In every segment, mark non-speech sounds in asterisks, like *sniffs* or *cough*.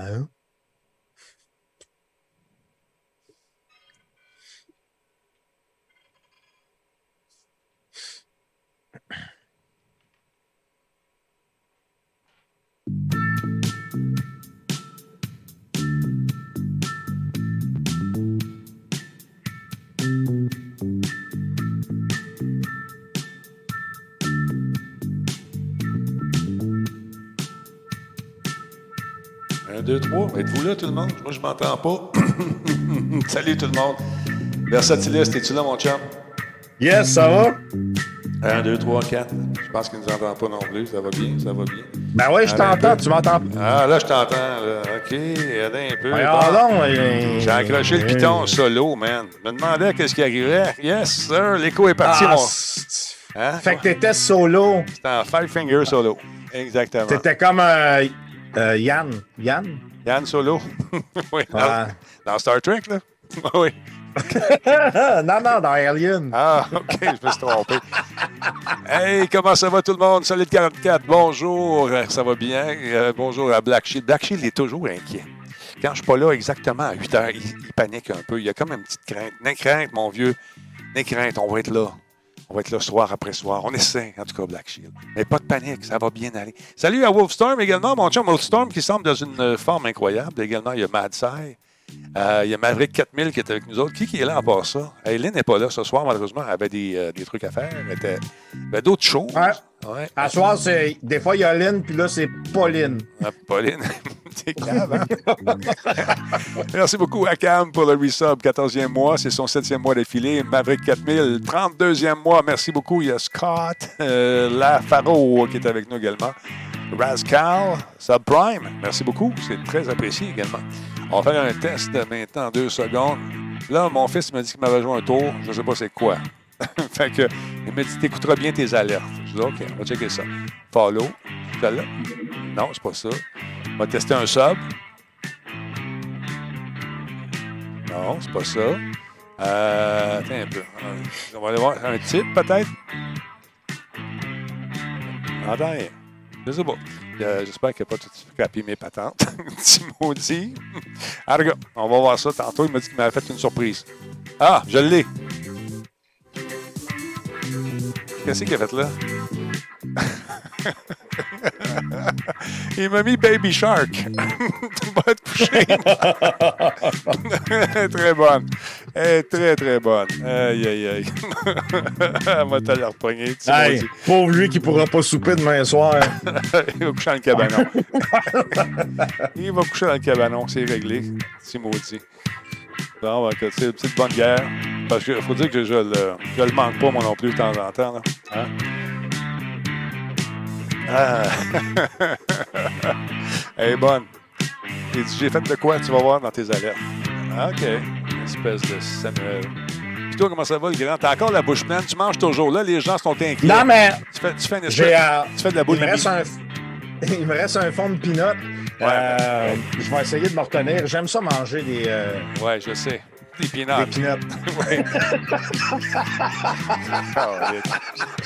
Hein? Deux, trois. Êtes-vous là, tout le monde? Moi, je m'entends pas. *coughs* Salut, tout le monde. Versatilis, es-tu là, mon chum? Yes, ça va? Un, deux, trois, quatre. Je pense qu'il ne nous entend pas non plus. Ça va bien, ça va bien. Ben oui, je t'entends, tu m'entends. Ah, là, je t'entends. OK, aidez un peu. Bon. euh, J'ai accroché le piton solo, man. Je me demandais qu'est-ce qui arrivait. Yes, sir. L'écho est parti, Ah, mon. Hein? Fait que t'étais solo. C'était en five finger solo. Exactement. T'étais comme euh, euh, Yann. Yann? Yann Solo. *laughs* oui, dans, Ah. dans Star Trek, là. *laughs* oui. *laughs* non, non, dans Alien. Ah, OK, je me suis trompé. Hey, comment ça va tout le monde? Solid 44, bonjour, euh, ça va bien? Euh, bonjour à Black Shield. Black Shield est toujours inquiet. Quand je suis pas là exactement à 8 heures, il, il panique un peu. Il y a comme une petite crainte. N'aie crainte, mon vieux. N'aie crainte, on va être là. On va être là soir après soir. On essaie, en tout cas, Black Shield. Mais pas de panique, ça va bien aller. Salut à Wolfstorm également, mon chum Wolfstorm qui semble dans une forme incroyable. Également, il y a Mad Sai. Euh, il y a Maverick 4000 qui est avec nous autres. Qui, qui est là à part ça? Aileen n'est pas là ce soir, malheureusement. Elle avait des, euh, des trucs à faire. Avait d'autres choses. Ouais. À soir, c'est. Des fois, il y a Lynn, puis là, c'est Pauline. Ah, Pauline, t'es cave, hein? Merci beaucoup à Cam pour le resub, 14e mois. C'est son 7e mois d'affilée. Maverick 4000, 32e mois. Merci beaucoup. Il y a Scott euh, Lafaro qui est avec nous également. Rascal, Subprime, merci beaucoup. C'est très apprécié également. On va faire un test maintenant en deux secondes. Là, mon fils m'a dit qu'il m'avait joué un tour. Je ne sais pas c'est quoi. *laughs* fait que, il m'a dit T'écouteras bien tes alertes. Je dis OK, on va checker ça. Follow. Celle-là. Non, c'est pas ça. On va tester un sub. Non, c'est pas ça. Euh, attends un peu. Euh, On va aller voir un type, peut-être? Attends, je sais pas. Euh, J'espère qu'il n'a pas tout scrappé mes patentes. Petit maudit. Ah, regarde, on va voir ça tantôt. Il m'a dit qu'il m'avait fait une surprise. Ah, je l'ai. Qu'est-ce qu'il a fait là? Il m'a mis Baby Shark. *laughs* Va te coucher. *laughs* très bonne. Est très, très bonne. Aïe, aïe, aïe. *laughs* Elle va te la repogner. petit Hey, pauvre lui qui pourra pas souper demain soir. Il va coucher dans le cabanon. Il va coucher dans le cabanon, c'est réglé. C'est maudit. Que c'est une petite bonne guerre. Parce qu'il faut dire que je le, je le manque pas, moi non plus, de temps en temps. là. Hein? Ah. *laughs* Elle est bonne. Il dit, J'ai fait de quoi, tu vas voir dans tes alertes. Ah, OK. Espèce de Samuel. Puis toi, comment ça va, le grand? T'as encore la bouche pleine? Tu manges toujours là, les gens sont inquiets. Non, mais Tu fais, tu fais, une espèce- euh, tu fais de la boule il, me reste un, *laughs* il me reste un fond de peanut. Euh, je vais essayer de me retenir. J'aime ça manger des, euh, Ouais, je sais. Des des peanuts. peanuts. *laughs* Ouais.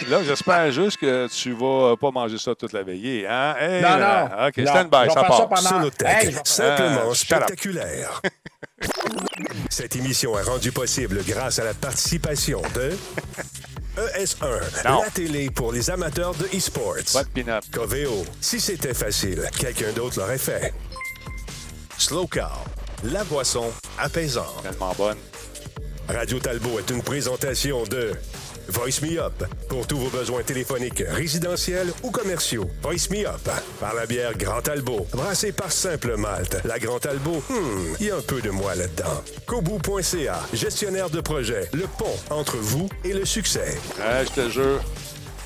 Là, j'espère juste que tu vas pas manger ça toute la veillée. Hein? Hey, Non, là, non. OK, Non, stand by, je vais ça part. ça pendant- Hey, vais- simplement Ah, spectaculaire. Cette émission est rendue possible grâce à la participation de ES1, Non. la télé pour les amateurs de e-sports. Pas de peanut. Coveo, si c'était facile, quelqu'un d'autre l'aurait fait. Slow Car, la boisson apaisante. Tellement bonne. Radio Talbot est une présentation de Voice Me Up pour tous vos besoins téléphoniques, résidentiels ou commerciaux. Voice Me Up par la bière Grand Talbot, brassée par Simple Malte. La Grand hmm, il y a un peu de moi là-dedans. Kobu.ca, gestionnaire de projet, le pont entre vous et le succès. Ouais, je te jure.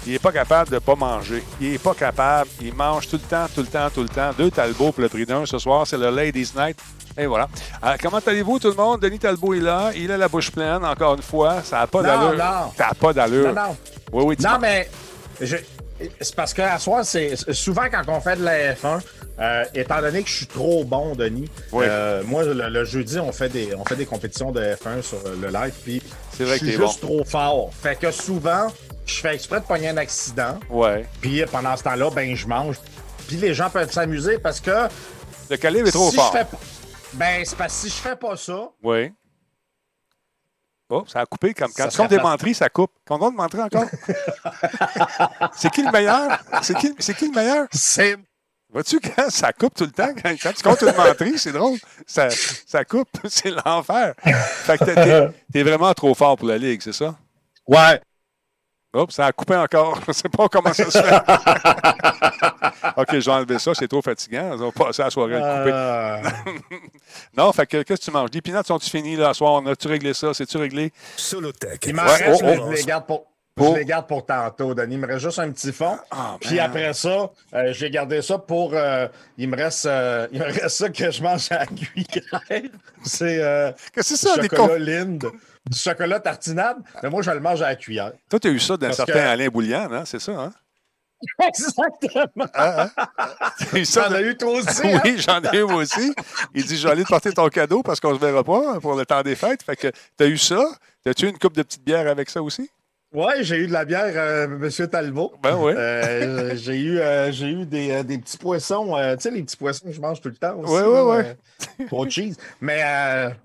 Il est pas capable de pas manger. Il est pas capable. Il mange tout le temps, tout le temps, tout le temps. Deux Talbot pour le prix d'un. Ce soir, c'est le Ladies Night. Et voilà. Alors, comment allez-vous, tout le monde? Denis Talbot est là. Il a la bouche pleine, encore une fois. Ça n'a pas d'allure. non. Ça n'a pas d'allure. Non, non. Oui, oui, Non, mais je- c'est parce qu'à soir, c'est souvent quand on fait de la F1, euh, étant donné que je suis trop bon, Denis, Oui. euh, moi, le, le jeudi, on fait, des, on fait des compétitions de F1 sur le live, puis C'est vrai je que suis juste trop fort. Fait que souvent, je fais exprès de pogner un accident, Ouais. puis pendant ce temps-là, ben, je mange. Puis les gens peuvent s'amuser parce que Le calibre est trop si fort. Je fais Ben, c'est parce que si je fais pas ça, Oui. Oh, ça a coupé. Comme, quand des plate. menteries, ça coupe. Combien de menteries encore? *laughs* c'est qui le meilleur? C'est qui, c'est qui le meilleur? c'est. Vois-tu, quand *laughs* ça coupe tout le temps, quand, quand tu comptes une menterie, c'est drôle. Ça, ça coupe. *laughs* C'est l'enfer. Fait que t'es vraiment trop fort pour la Ligue, c'est ça? Ouais. Oups, ça a coupé encore. *laughs* Je ne sais pas comment ça se fait. *laughs* OK, je vais enlever ça. C'est trop fatigant. On va passer la soirée à le couper. Euh, *laughs* Non, fait que qu'est-ce que tu manges? Les peanuts sont-tu finis là, ce soir? As-tu réglé ça? C'est-tu réglé? Solotech. il m'en Ouais, reste, oh, oh. je les garde pour. Pour? Je les garde pour tantôt, Denis. Il me reste juste un petit fond. Ah, Puis man. après ça, euh, j'ai gardé ça pour. euh, il, me reste, euh, il me reste ça que je mange à la cuillère. C'est euh, Qu'est-ce que c'est ça, des chocolat conf- Linde. Du chocolat tartinade. Mais moi, je le mange à la cuillère. Toi, tu as eu ça d'un certain que- Alain Boulian, hein? C'est ça, hein? *laughs* Exactement. Ça T'en de- as eu toi aussi. hein? *laughs* oui, j'en ai eu moi aussi. Il dit Je vais aller te porter ton cadeau parce qu'on se verra pas pour le temps des fêtes. Fait que tu as eu ça. T'as-tu eu une coupe de petite bière avec ça aussi? Ouais, j'ai eu de la bière, euh, Monsieur Talbot. Ben oui. Euh, *laughs* j'ai eu, euh, j'ai eu des, euh, des petits poissons, tu sais, les petits poissons que je mange tout le temps aussi. Là, ouais. euh, pour cheese. Mais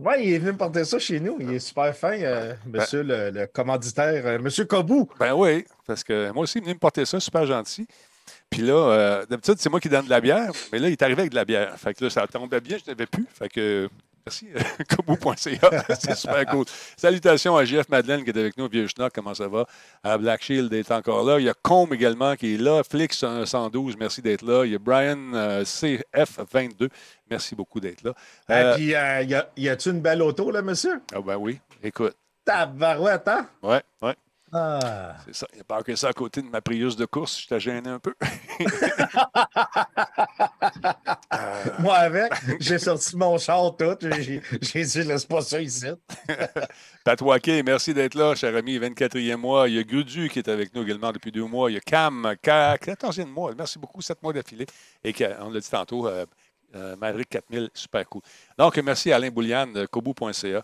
ouais, il est venu me porter ça chez nous. Il est super fin, euh, monsieur le, le commanditaire, monsieur Kobou. Ben oui, parce que moi aussi, il est venu me porter ça, super gentil. Puis là, d'habitude, c'est moi qui donne de la bière, mais là, il est arrivé avec de la bière. Fait que là, ça tombait bien, je n'avais plus. Fait que merci, *laughs* kobo.ca, *laughs* c'est super cool. Salutations à JF Madeleine qui est avec nous, Vieux Schnock, comment ça va? À Black Shield est encore là. Il y a Combe également qui est là. Flix 112, merci d'être là. Il y a Brian euh, CF22, merci beaucoup d'être là. Et Euh, puis, euh, y a-tu une belle auto, là, monsieur? ah ben oui, écoute. Tabarouette, hein? Ouais, ouais. Ah. C'est ça. Il n'y a pas que ça à côté de ma Prius de course. Je t'ai gêné un peu. *laughs* Moi, avec, j'ai sorti mon char tout. J'ai dit, laisse pas ça ici. *laughs* Pat Waquet, merci d'être là, cher ami, 24e mois. Il y a Grudu qui est avec nous également depuis deux mois. Il y a Cam, 14e mois. Merci beaucoup, 7 mois d'affilée. Et on l'a dit tantôt, euh, euh, Maverick 4000, super cool. Donc, merci à Alain Boulian de kobu.ca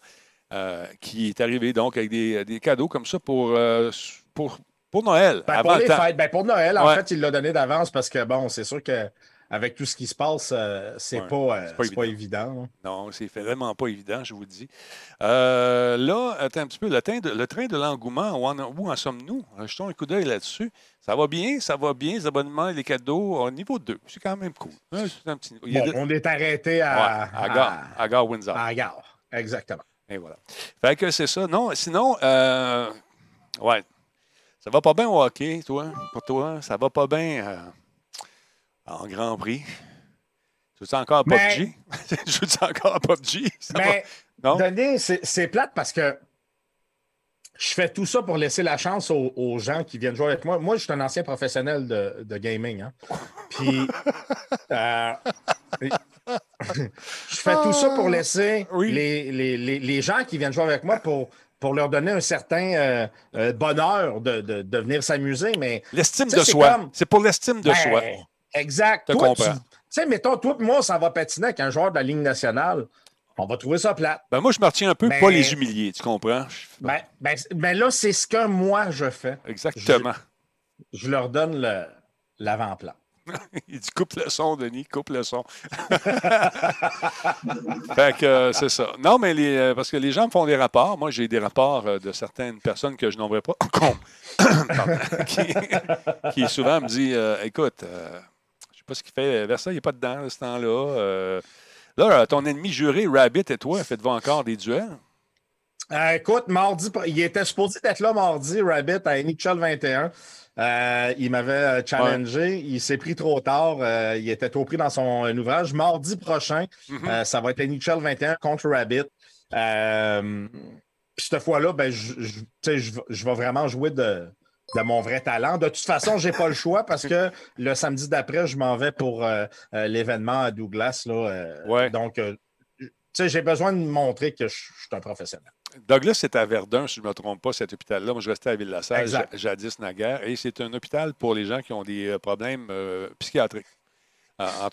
euh, qui est arrivé donc avec des, des cadeaux comme ça pour, euh, pour, pour Noël. Ben, avant pour le les fêtes, ben, pour Noël, en fait, il l'a donné d'avance parce que, bon, c'est sûr que avec tout ce qui se passe, euh, c'est Ouais, pas, euh, pas évident. hein. Non, c'est vraiment pas évident, je vous le dis. Euh, là, attends un petit peu, le train de, le train de l'engouement, où en, en sommes-nous? Euh, Jetons un coup d'œil là-dessus. Ça va bien, ça va bien, les abonnements et les cadeaux au niveau 2. C'est quand même cool. Un petit- Bon, de- on est arrêté Ouais, à, à, Gare, à Gare Windsor. à Gare. Exactement. Et voilà. Fait que c'est ça. Non, sinon, euh, ouais. Ça va pas bien au hockey, toi, pour toi. Ça va pas bien euh, en Grand Prix? Tu joues encore à Mais- PUBG? Je *laughs* joue encore à PUBG? Ça va? Mais, Non? C'est c'est plate parce que je fais tout ça pour laisser la chance aux, aux gens qui viennent jouer avec moi. Moi, je suis un ancien professionnel de, de gaming. hein. Puis, *laughs* euh, je fais tout ça pour laisser Ah, Oui. les, les- les- les gens qui viennent jouer avec moi pour, pour leur donner un certain euh, euh, bonheur de, de- de venir s'amuser. Mais L'estime de c'est soi. comme- C'est pour l'estime de Ben, soi. Exact. Te Toi, tu comprends. tu sais, mettons, toi et moi, ça va patiner avec un joueur de la Ligue nationale. On va trouver ça plate. Ben moi, je me retiens un peu pour pas les humilier, tu comprends? Je- Ben, ben, ben là, c'est ce que moi je fais. Exactement. Je leur donne le- l'avant-plan. *laughs* Il dit coupe le son, Denis, coupe le son. *laughs* fait que euh, c'est ça. Non, mais euh, parce que les gens me font des rapports. Moi, j'ai des rapports euh, de certaines personnes que je nommerai pas. *coughs* *coughs* Qui, qui souvent me dit écoute, je sais pas ce qu'il fait. Versailles, il n'est pas dedans à ce temps-là. Là, ton ennemi juré, Rabbit et toi, faites-vous encore des duels? Écoute, mardi, il était supposé être là mardi, Rabbit, à NHL 21. Euh, il m'avait euh, challengé. Il s'est pris trop tard. Euh, il était trop pris dans son euh, ouvrage. Mardi prochain, Mhm. euh, ça va être NHL 21 contre Rabbit. Puis cette fois-là, ben, je, vais- vraiment jouer de, de mon vrai talent. De toute façon, je n'ai pas le choix parce que *laughs* le samedi d'après, je m'en vais pour l'événement à Douglas. Là, Ouais. Donc, j'ai besoin de montrer que je, je suis un professionnel. Douglas, c'est à Verdun, si je ne me trompe pas, cet hôpital-là. Moi, je restais à Ville-la-Salle, jadis naguère. Et c'est un hôpital pour les gens qui ont des euh, problèmes euh, psychiatriques.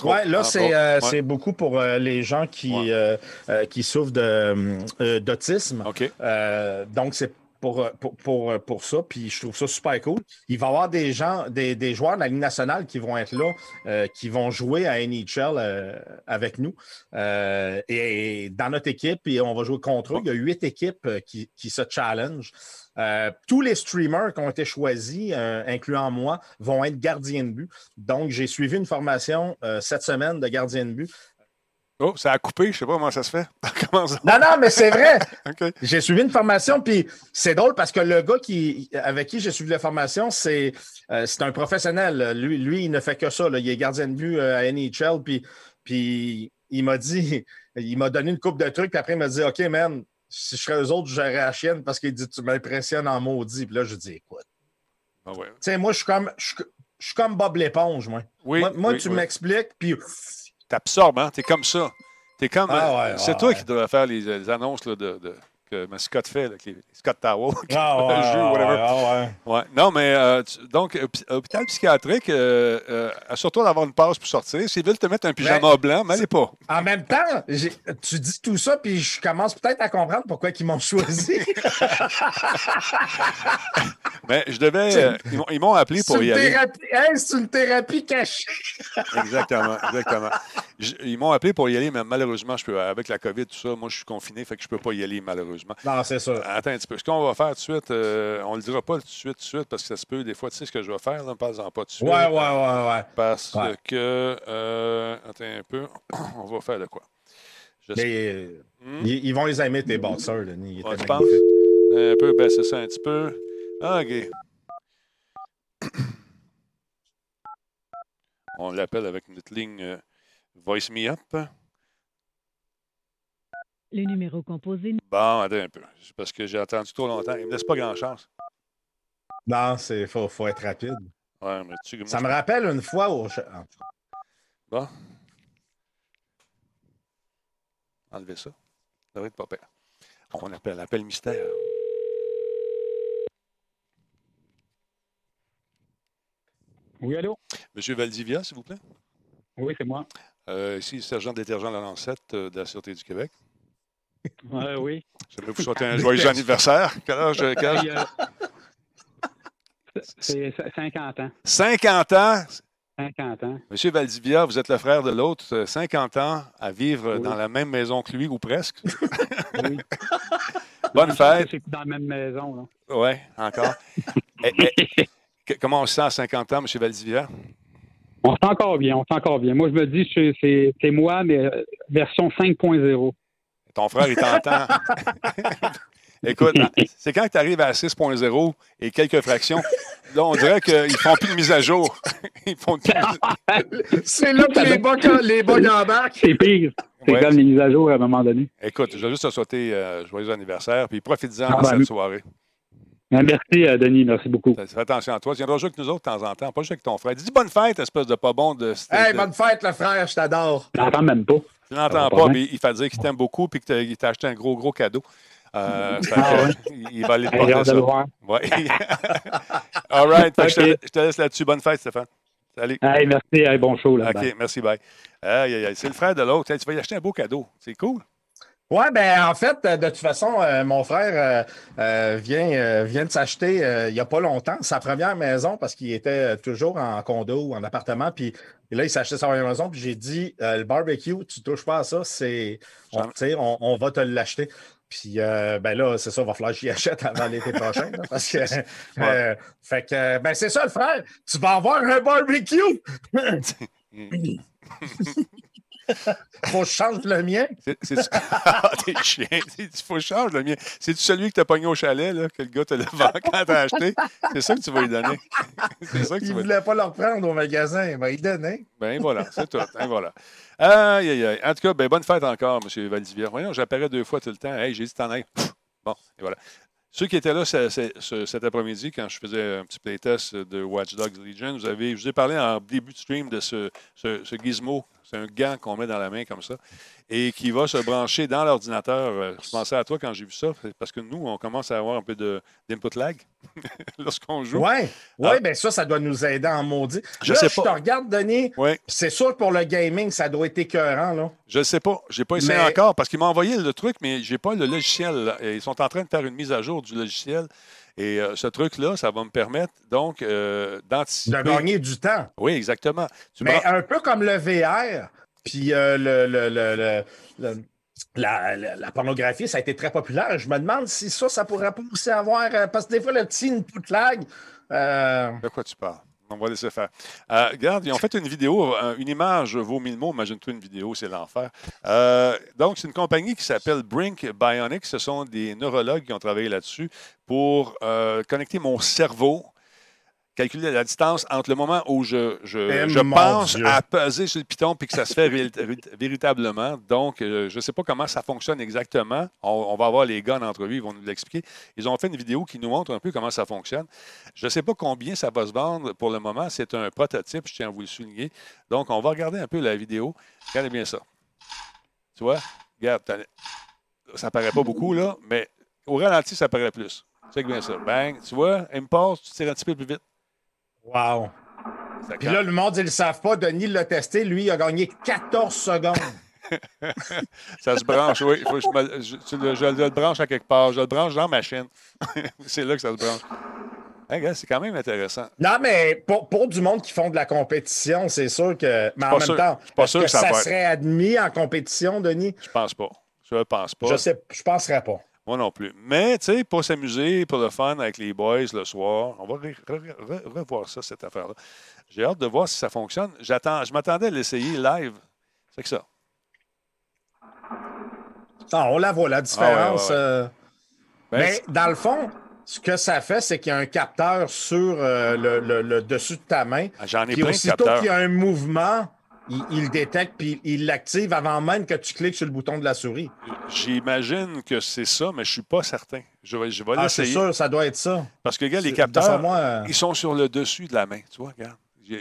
Oui, là, c'est euh, Ouais. beaucoup pour euh, les gens qui, Ouais. euh, qui souffrent d'autisme. OK. Euh, donc, c'est pour, pour, pour, ça, puis je trouve ça super cool. Il va y avoir des gens, des, joueurs de la Ligue nationale qui vont être là, qui vont jouer à NHL avec nous. et, dans notre équipe, et on va jouer contre eux. Il y a huit équipes qui, qui se challenge. Euh, tous les streamers qui ont été choisis, euh, incluant moi, vont être gardiens de but. Donc, j'ai suivi une formation euh, cette semaine de gardien de but. Oh, ça a coupé, je ne sais pas comment ça se fait. *laughs* Non, non, mais c'est vrai. *laughs* J'ai suivi une formation, puis c'est drôle parce que le gars qui, avec qui j'ai suivi la formation, c'est un professionnel. Lui, lui, il ne fait que ça. Il est gardien de but à NHL, puis, puis il m'a dit, *laughs* il m'a donné une coupe de trucs, puis après, il m'a dit OK, man, si je serais eux autres, j'aurais la chienne parce qu'il dit Tu m'impressionnes en maudit. Puis là, je dis Écoute. Ah tu sais, moi, je suis comme, je, suis comme Bob l'éponge, moi. Oui, moi, tu m'expliques, puis. T'absorbes, hein? T'es comme ça. T'es comme. Ah c'est ah toi qui dois faire les, annonces là, de que Scott fait, là, Scott Tower, *laughs* ah, *laughs* ouais, jeu, whatever. Ah, ouais. Non, mais euh, donc, hôpital psychiatrique, euh, euh, assure-toi d'avoir une passe pour sortir. S'ils veulent te mettre un pyjama blanc, mais allez pas. En même temps, tu dis tout ça, puis je commence peut-être à comprendre pourquoi ils m'ont choisi. *laughs* mais je devais. ils m'ont appelé pour y aller. c'est une thérapie cachée. exactement, exactement. ils m'ont appelé pour y aller, mais malheureusement, je peux, avec la COVID, tout ça, moi, je suis confiné, fait que je peux pas y aller, malheureusement. Non, c'est ça. Attends un petit peu. Ce qu'on va faire tout de suite, euh, on ne le dira pas tout de suite, tout de suite, parce que ça se peut, des fois, tu sais ce que je vais faire, ne parle-en pas tout de suite. Ouais, ouais, ouais, ouais. Parce que, euh, attends un peu, *clears throat* on va faire de quoi? Mais, hmm? ils, vont les aimer, tes bosseurs, Denis. Ouais, tu penses? Un peu, ben c'est ça, un petit peu. Ah, OK. On l'appelle avec notre ligne euh, Voice Me Up. Le numéro composé. Bon, attends un peu. Parce que j'ai attendu trop longtemps. Il ne me laisse pas grand-chance. Non, il faut, faut, être rapide. Ouais, mais tu, ça me rappelle une fois au. Bon. Enlevez ça. Ça devrait être pas pire. On appelle l'appel mystère. Oui, allô? Monsieur Valdivia, s'il vous plaît. Oui, c'est moi. Euh, ici, sergent détergent Lancette euh, de la Sûreté du Québec. Ouais, oui. J'aimerais vous souhaiter un joyeux *laughs* anniversaire. Quel âge? C'est 50 ans. 50 ans? 50 ans. Monsieur Valdivia, vous êtes le frère de l'autre, 50 ans à vivre dans la même maison que lui, ou presque. *laughs* oui. *laughs* Bonne fête. C'est dans la même maison. Oui, encore. Eh, eh, comment on se sent à 50 ans, Monsieur Valdivia? On se sent encore bien, on se sent encore bien. Moi, je me dis, c'est moi, mais euh, version 5.0. Ton frère, il t'entend. *laughs* Écoute, c'est quand tu arrives à 6.0 et quelques fractions, là, on dirait qu'ils ne font plus de mise à jour. *laughs* Ils font C'est là que les bugs, les bugs embarquent. C'est pire. C'est comme les mises à jour à un moment donné. Écoute, je vais juste te souhaiter euh, joyeux anniversaire, puis profite-en ah, de cette ben, soirée. Ben, merci, euh, Denis. Merci beaucoup. Fais attention à toi. Tu viendras jouer avec nous autres de temps en temps, pas juste avec ton frère. Dis bonne fête, espèce de pas bon de. Hey, bonne fête, le frère, je t'adore. Je n'entends même pas. Tu n'entends pas, mais il fait dire qu'il t'aime beaucoup et qu'il t'a acheté un gros, gros cadeau. Euh, ah, *laughs* Il va aller te porter ça. Ouais. *laughs* All right. Je, te, laisse là-dessus. Bonne fête, Stéphane. Salut. Hey, merci. bon show. Là, OK, merci. Bye. C'est le frère de l'autre. Tu vas y acheter un beau cadeau. C'est cool. Oui, ben en fait, de toute façon, euh, mon frère euh, euh, vient, vient de s'acheter il n'y a pas longtemps sa première maison parce qu'il était toujours en condo ou en appartement. Puis là, il acheté sa première maison. Puis j'ai dit le barbecue, tu ne touches pas à ça, c'est on, on, va te l'acheter. Puis ben là, c'est ça, il va falloir que j'y achète avant l'été prochain. parce que *laughs* *laughs* fait que ben c'est ça le frère, tu vas avoir un barbecue. *laughs* *laughs* faut que je change le mien. C'est, *laughs* ah, t'es chien. *laughs* Il faut que je change le mien. C'est-tu celui que t'as pogné au chalet, là, que le gars te l'a vendu quand t'as acheté? C'est ça que tu vas lui donner. C'est ça que tu il ne voulait pas le reprendre au magasin. Ben, il donnait. Ben voilà, c'est tout. Ben, voilà. Aïe, aïe, aïe. En tout cas, ben, bonne fête encore, M. Valdivia. Voyons, j'apparais deux fois tout le temps. Hey, j'ai dit t'en ailles. Bon, et voilà. Ceux qui étaient là cet après-midi, quand je faisais un petit playtest de Watch Dogs Legion, vous avez, je vous ai parlé en début de stream de ce, ce, gizmo, C'est un gant qu'on met dans la main comme ça et qui va se brancher dans l'ordinateur. Euh, Je pensais à toi quand j'ai vu ça, parce que nous, on commence à avoir un peu de- d'input lag *laughs* lorsqu'on joue. Oui, ouais, ben ça, ça doit nous aider en maudit. Je Là, sais Je pas. te regarde, Denis. C'est sûr que pour le gaming, ça doit être écœurant, là. je ne sais pas. Je n'ai pas essayé Mais- encore parce qu'il m'a envoyé le truc, mais je n'ai pas le logiciel. Ils sont en train de faire une mise à jour du logiciel. Et euh, ce truc-là, ça va me permettre donc euh, De d'anticiper. gagner du temps. Oui, exactement. Tu Mais un peu comme le VR, puis euh, le, le- le- le- la, la- la pornographie, ça a été très populaire. Je me demande si ça, ça pourrait pas aussi avoir. parce que des fois, le petit input lag. De quoi tu parles? On va laisser faire. Euh, regarde, ils ont fait une vidéo, euh, une image vaut mille mots. Imagine-toi une vidéo, c'est l'enfer. Euh, donc, c'est une compagnie qui s'appelle Brink Bionics. Ce sont des neurologues qui ont travaillé là-dessus pour euh, connecter mon cerveau, calculer la distance entre le moment où je, je, Eh, je pense Dieu. à peser sur le piton puis que ça se fait vé- vé- véritablement. Donc, euh, je ne sais pas comment ça fonctionne exactement. On, on va avoir les gars en entrevue, ils vont nous l'expliquer. Ils ont fait une vidéo qui nous montre un peu comment ça fonctionne. Je ne sais pas combien ça va se vendre pour le moment. C'est un prototype, je tiens à vous le souligner. Donc, on va regarder un peu la vidéo. Regardez bien ça. Tu vois? Regarde, ça paraît pas beaucoup, là, mais au ralenti, ça paraît plus. Check bien ça. Bang. Tu vois? Impulse, tu tires un petit peu plus vite. Wow. Puis là, le monde, ils le savent pas. Denis l'a testé. Lui, il a gagné 14 secondes. *laughs* Ça se branche, oui. Faut que je, me- je- tu le- je le branche à quelque part. Je le branche dans ma chaîne. *laughs* c'est là que ça se branche. Hey, c'est quand même intéressant. Non, mais pour, pour du monde qui font de la compétition, c'est sûr que. Mais en même sûr- temps, pas sûr que que ça ça, serait admis en compétition, Denis? Je pense pas. Je pense pas. Je sais, je penserais pas. Moi non plus. Mais, tu sais, pour s'amuser, pour le fun avec les boys le soir, on va re- re- re- revoir ça, cette affaire-là. J'ai hâte de voir si ça fonctionne. J'attends, je m'attendais à l'essayer live. C'est que ça. Ah, on la voit, la différence. Ah ouais, ouais, ouais. euh, Ben, Mais dans le fond, ce que ça fait, c'est qu'il y a un capteur sur euh, le, le- le dessus de ta main. Ah, J'en ai plein de aussitôt qu'il y a un mouvement, il, détecte puis il l'active avant même que tu cliques sur le bouton de la souris. J'imagine que c'est ça, mais je suis pas certain. Je vais, je vais Ah, c'est sûr, ça doit être ça. Parce que, regarde, les capteurs, moi, euh, ils sont sur le dessus de la main. Tu vois, regarde.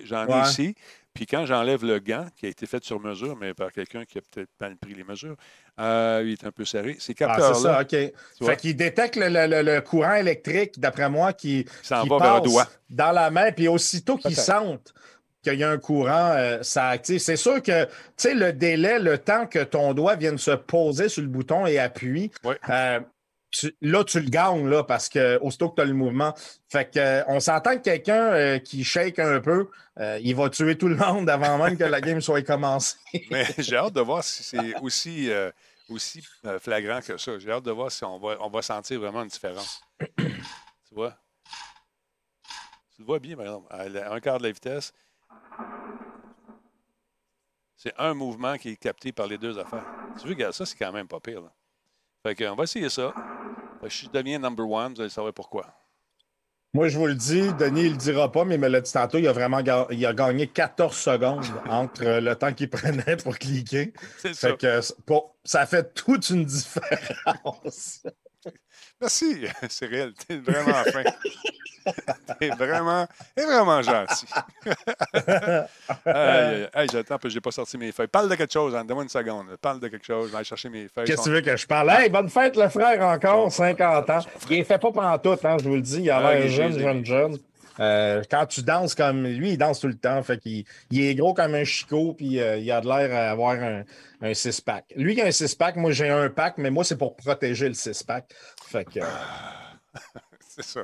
J'en ai Ouais. ici. Puis quand j'enlève le gant, qui a été fait sur mesure, mais par quelqu'un qui a peut-être mal pris les mesures, euh, il est un peu serré. Ces Ah, c'est ça, capteurs-là, OK. Fait qu'il détecte le, le- le- le courant électrique, d'après moi, qui, qui va vers le passe doigt. dans la main, puis aussitôt qu'ils Peut-être. Qu'il y a un courant, euh, ça active. C'est sûr que, tu sais, le délai, le temps que ton doigt vienne se poser sur le bouton et appuie, euh, là, tu le gagnes, là, parce que aussitôt que tu as le mouvement. Fait que, euh, on s'entend que quelqu'un euh, qui shake un peu, euh, il va tuer tout le monde avant même que la game soit commencée. *laughs* Mais j'ai hâte de voir si c'est aussi, aussi flagrant que ça. J'ai hâte de voir si on va, on va sentir vraiment une différence. tu vois? Tu le vois bien, par exemple, à un quart de la vitesse. C'est un mouvement qui est capté par les deux affaires. Tu veux, regarde, ça, c'est quand même pas pire. Là. Fait qu'on va essayer ça. Fait que je deviens number one, vous allez savoir pourquoi. Moi, je vous le dis, Denis, il le dira pas, mais il me l'a dit tantôt, il a vraiment ga- il a gagné 14 secondes *laughs* entre le temps qu'il prenait pour cliquer. C'est ça. Fait que euh, ça fait toute une différence. Merci, *laughs* c'est réel. T'es vraiment fin. *laughs* *laughs* T'es vraiment, t'es vraiment gentil. *laughs* Aïe, j'attends, j'ai pas sorti mes feuilles. Parle de quelque chose, Anne. Donne-moi une seconde. Parle de quelque chose. Je vais aller chercher mes feuilles. Qu'est-ce que tu veux que je parle? Hey, bonne fête, le frère, encore, 50 ans. Il est fait pas pantoute, hein, je vous le dis. Il a Ah, l'air jeune, jeune, jeune. Euh, quand tu danses comme lui, il danse tout le temps. Fait qu'il il est gros comme un chicot, puis euh, il a de l'air à avoir un, un six-pack. Lui, il a un six-pack, moi, j'ai un pack, mais moi, c'est pour protéger le six-pack. Fait que, euh, *laughs* C'est ça.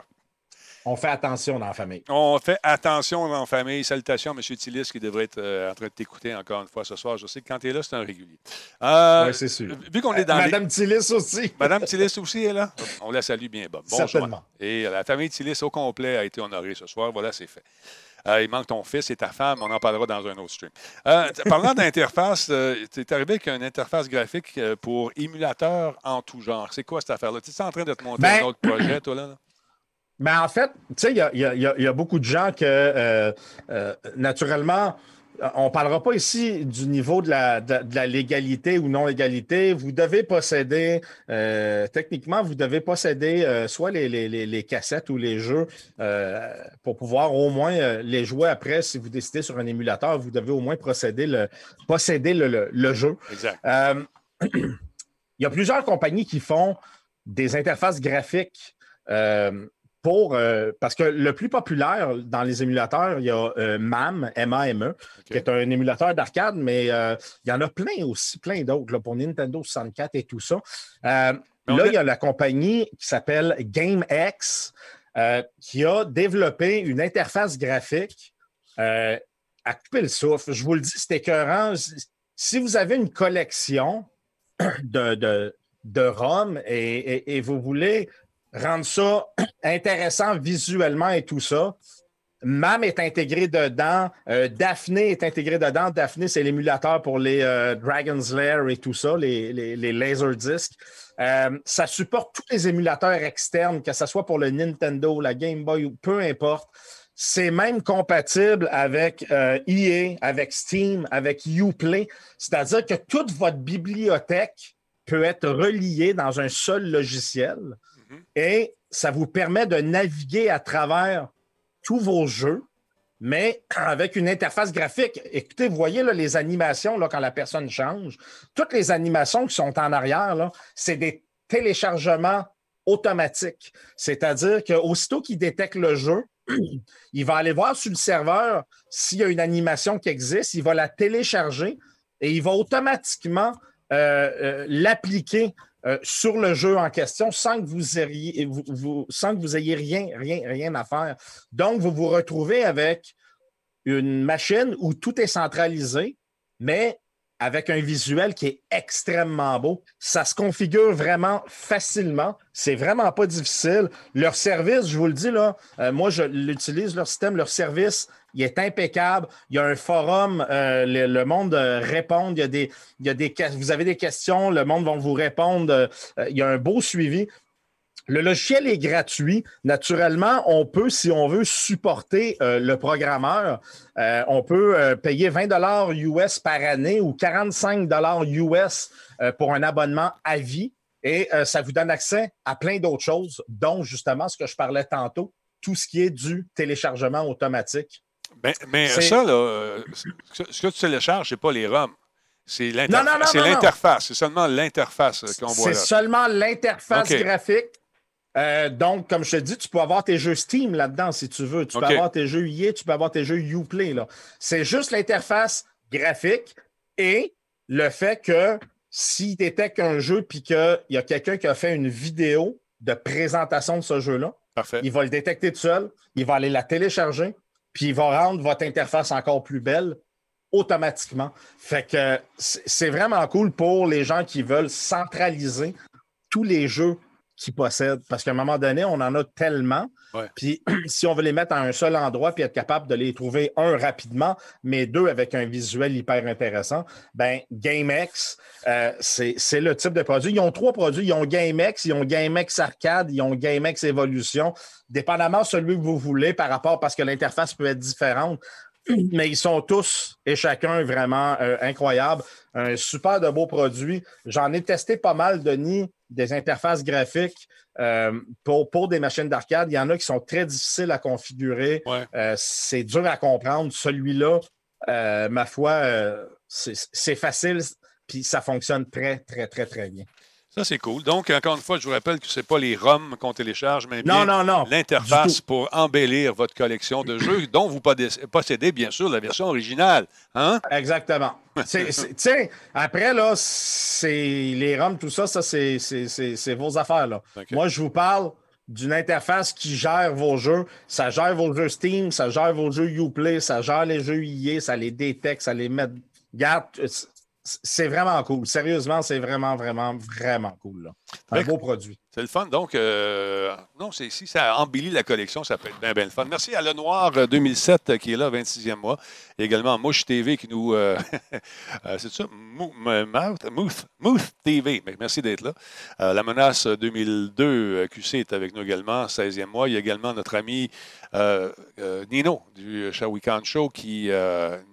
On fait attention dans la famille. On fait attention dans la famille. Salutations, M. Tillis, qui devrait être euh, en train de t'écouter encore une fois ce soir. Je sais que quand tu es là, c'est un régulier. Euh, Oui, c'est sûr. Vu qu'on est dans les- Madame Tillis aussi. *laughs* Madame Tillis aussi est là? On la salue bien, Bob. Bonjour. Certainement. Et la famille Tillis au complet a été honorée ce soir. Voilà, c'est fait. Euh, il manque ton fils et ta femme. On en parlera dans un autre stream. Euh, parlant d'interface, tu es arrivé avec une interface graphique euh, pour émulateur en tout genre. C'est quoi cette affaire-là? Tu es en train de te monter Ben- un autre projet, toi, là? là? Ben, en fait, tu sais, il y a, il y a- il y a- il y a beaucoup de gens que, euh, euh, naturellement, on ne parlera pas ici du niveau de la, de, la légalité ou non-légalité. Vous devez posséder, euh, techniquement, vous devez posséder euh, soit les, les, les, cassettes ou les jeux euh, pour pouvoir au moins les jouer après. Si vous décidez sur un émulateur, vous devez au moins procéder le, posséder le, le, jeu. Exact. *clears throat* il y a plusieurs compagnies qui font des interfaces graphiques pour, euh, parce que le plus populaire dans les émulateurs, il y a euh, MAM, M-A-M-E, qui est un émulateur d'arcade, mais euh, il y en a plein aussi, plein d'autres pour Nintendo 64 et tout ça. là, il y a la compagnie qui s'appelle GameX qui a développé une interface graphique à couper le souffle. Je vous le dis, c'est écœurant. Si vous avez une collection de, de, de ROM et, et vous voulez rendre ça *clears throat* intéressant visuellement et tout ça. MAM est intégré dedans. Euh, Daphné est intégré dedans. Daphné, c'est l'émulateur pour les euh, Dragon's Lair et tout ça, les, les, les. Euh, ça supporte tous les émulateurs externes, que ce soit pour le Nintendo, la Game Boy ou peu importe. C'est même compatible avec EA, avec Steam, avec Uplay. C'est-à-dire que toute votre bibliothèque peut être reliée dans un seul logiciel. Et ça vous permet de naviguer à travers tous vos jeux, mais avec une interface graphique. Écoutez, vous voyez les animations là, quand la personne change. Toutes les animations qui sont en arrière, c'est des téléchargements automatiques. C'est-à-dire qu'aussitôt qu'il détecte le jeu, *clears throat* il va aller voir sur le serveur s'il y a une animation qui existe, il va la télécharger et il va automatiquement euh, euh, l'appliquer euh, sur le jeu en question sans que vous ayez, rien, rien, rien à faire. Donc, vous vous retrouvez avec une machine où tout est centralisé, mais avec un visuel qui est extrêmement beau. Ça se configure vraiment facilement. C'est vraiment pas difficile. Leur service, je vous le dis là, euh, moi je l'utilise, leur système, leur service, il est impeccable. Il y a un forum, euh, le, monde euh, répond. Il y, a des, il y a des, vous avez des questions, le monde va vous répondre. il y a un beau suivi. Le logiciel est gratuit. Naturellement, on peut, si on veut, supporter euh, le programmeur. Euh, on peut euh, payer 20 dollars US par année ou 45 dollars US pour un abonnement à vie. Et ça vous donne accès à plein d'autres choses, dont justement ce que je parlais tantôt, tout ce qui est du téléchargement automatique. Ben, mais ça, là, ce que tu télécharges, ce n'est pas les ROM. C'est l'interface. C'est seulement l'interface qu'on voit là. C'est seulement l'interface graphique euh, donc, comme je te dis, tu peux avoir tes jeux Steam là-dedans si tu veux. Tu peux avoir tes jeux EA, tu peux avoir tes jeux Uplay. C'est juste l'interface graphique et le fait que s'il détecte un jeu puis qu'il y a quelqu'un qui a fait une vidéo de présentation de ce jeu-là, il va le détecter tout seul, il va aller la télécharger, puis il va rendre votre interface encore plus belle automatiquement. Fait que c'est vraiment cool pour les gens qui veulent centraliser tous les jeux qui possèdent. Parce qu'à un moment donné, on en a tellement. Puis *clears throat* si on veut les mettre à un seul endroit puis être capable de les trouver, un, rapidement, mais deux, avec un visuel hyper intéressant, ben GameX, euh, c'est le type de produit. Ils ont trois produits. Ils ont GameX, ils ont GameX Arcade, ils ont GameX Evolution. Dépendamment de celui que vous voulez par rapport, parce que l'interface peut être différente. *clears throat* Mais ils sont tous et chacun vraiment euh, incroyables. Un super de beau produit. J'en ai testé pas mal, Denis des interfaces graphiques euh, pour, pour, des machines d'arcade. Il y en a qui sont très difficiles à configurer. Euh, c'est dur à comprendre. Celui-là, euh, ma foi, c'est facile, puis ça fonctionne très, très, très, très bien. Ça, c'est cool. Donc, encore une fois, je vous rappelle que ce n'est pas les ROM qu'on télécharge, mais bien l'interface pour embellir votre collection de jeux dont vous possédez, bien sûr, la version originale. Hein? Exactement. *laughs* Tiens, après, là, c'est les ROM, tout ça, ça, c'est vos affaires. Là. Moi, je vous parle d'une interface qui gère vos jeux. Ça gère vos jeux Steam, ça gère vos jeux Uplay, ça gère les jeux EA, ça les détecte, ça les met. Garde, c'est vraiment cool. Sérieusement, c'est vraiment, vraiment, vraiment cool. Là. Un Avec- beau produit. C'est le fun. Donc, euh, non, c'est, si ça embellit la collection, ça peut être bien, bien le fun. Merci à Le Noir euh, 2007 euh, qui est là, 26e mois. Et également Mouche TV qui nous. euh, *laughs* c'est ça? Mouth, TV. Merci d'être là. Euh, la menace 2002 euh, QC est avec nous également, 16e mois. Il y a également notre ami Nino du Shawicon Show qui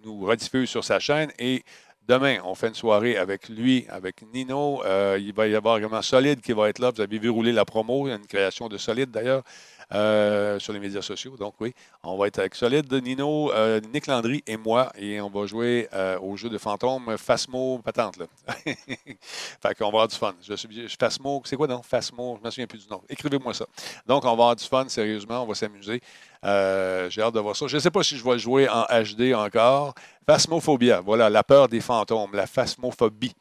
nous rediffuse sur sa chaîne. Et Demain, on fait une soirée avec lui, avec Nino. Euh, il va y avoir également Solide qui va être là. Vous avez vu rouler la promo. Une création de Solide d'ailleurs euh, sur les médias sociaux. Donc oui, on va être avec Solide, Nino, euh, Nick Landry et moi. Et on va jouer euh, au jeu de fantôme Phasmo Patente. Là. *laughs* fait qu'on va avoir du fun. Je Phasmo, c'est quoi non? Phasmo, je ne me souviens plus du nom. Écrivez-moi ça. Donc on va avoir du fun, sérieusement. On va s'amuser. J'ai hâte de voir ça. Je ne sais pas si je vais le jouer en HD encore. Phasmophobia, voilà, la peur des fantômes, la phasmophobie.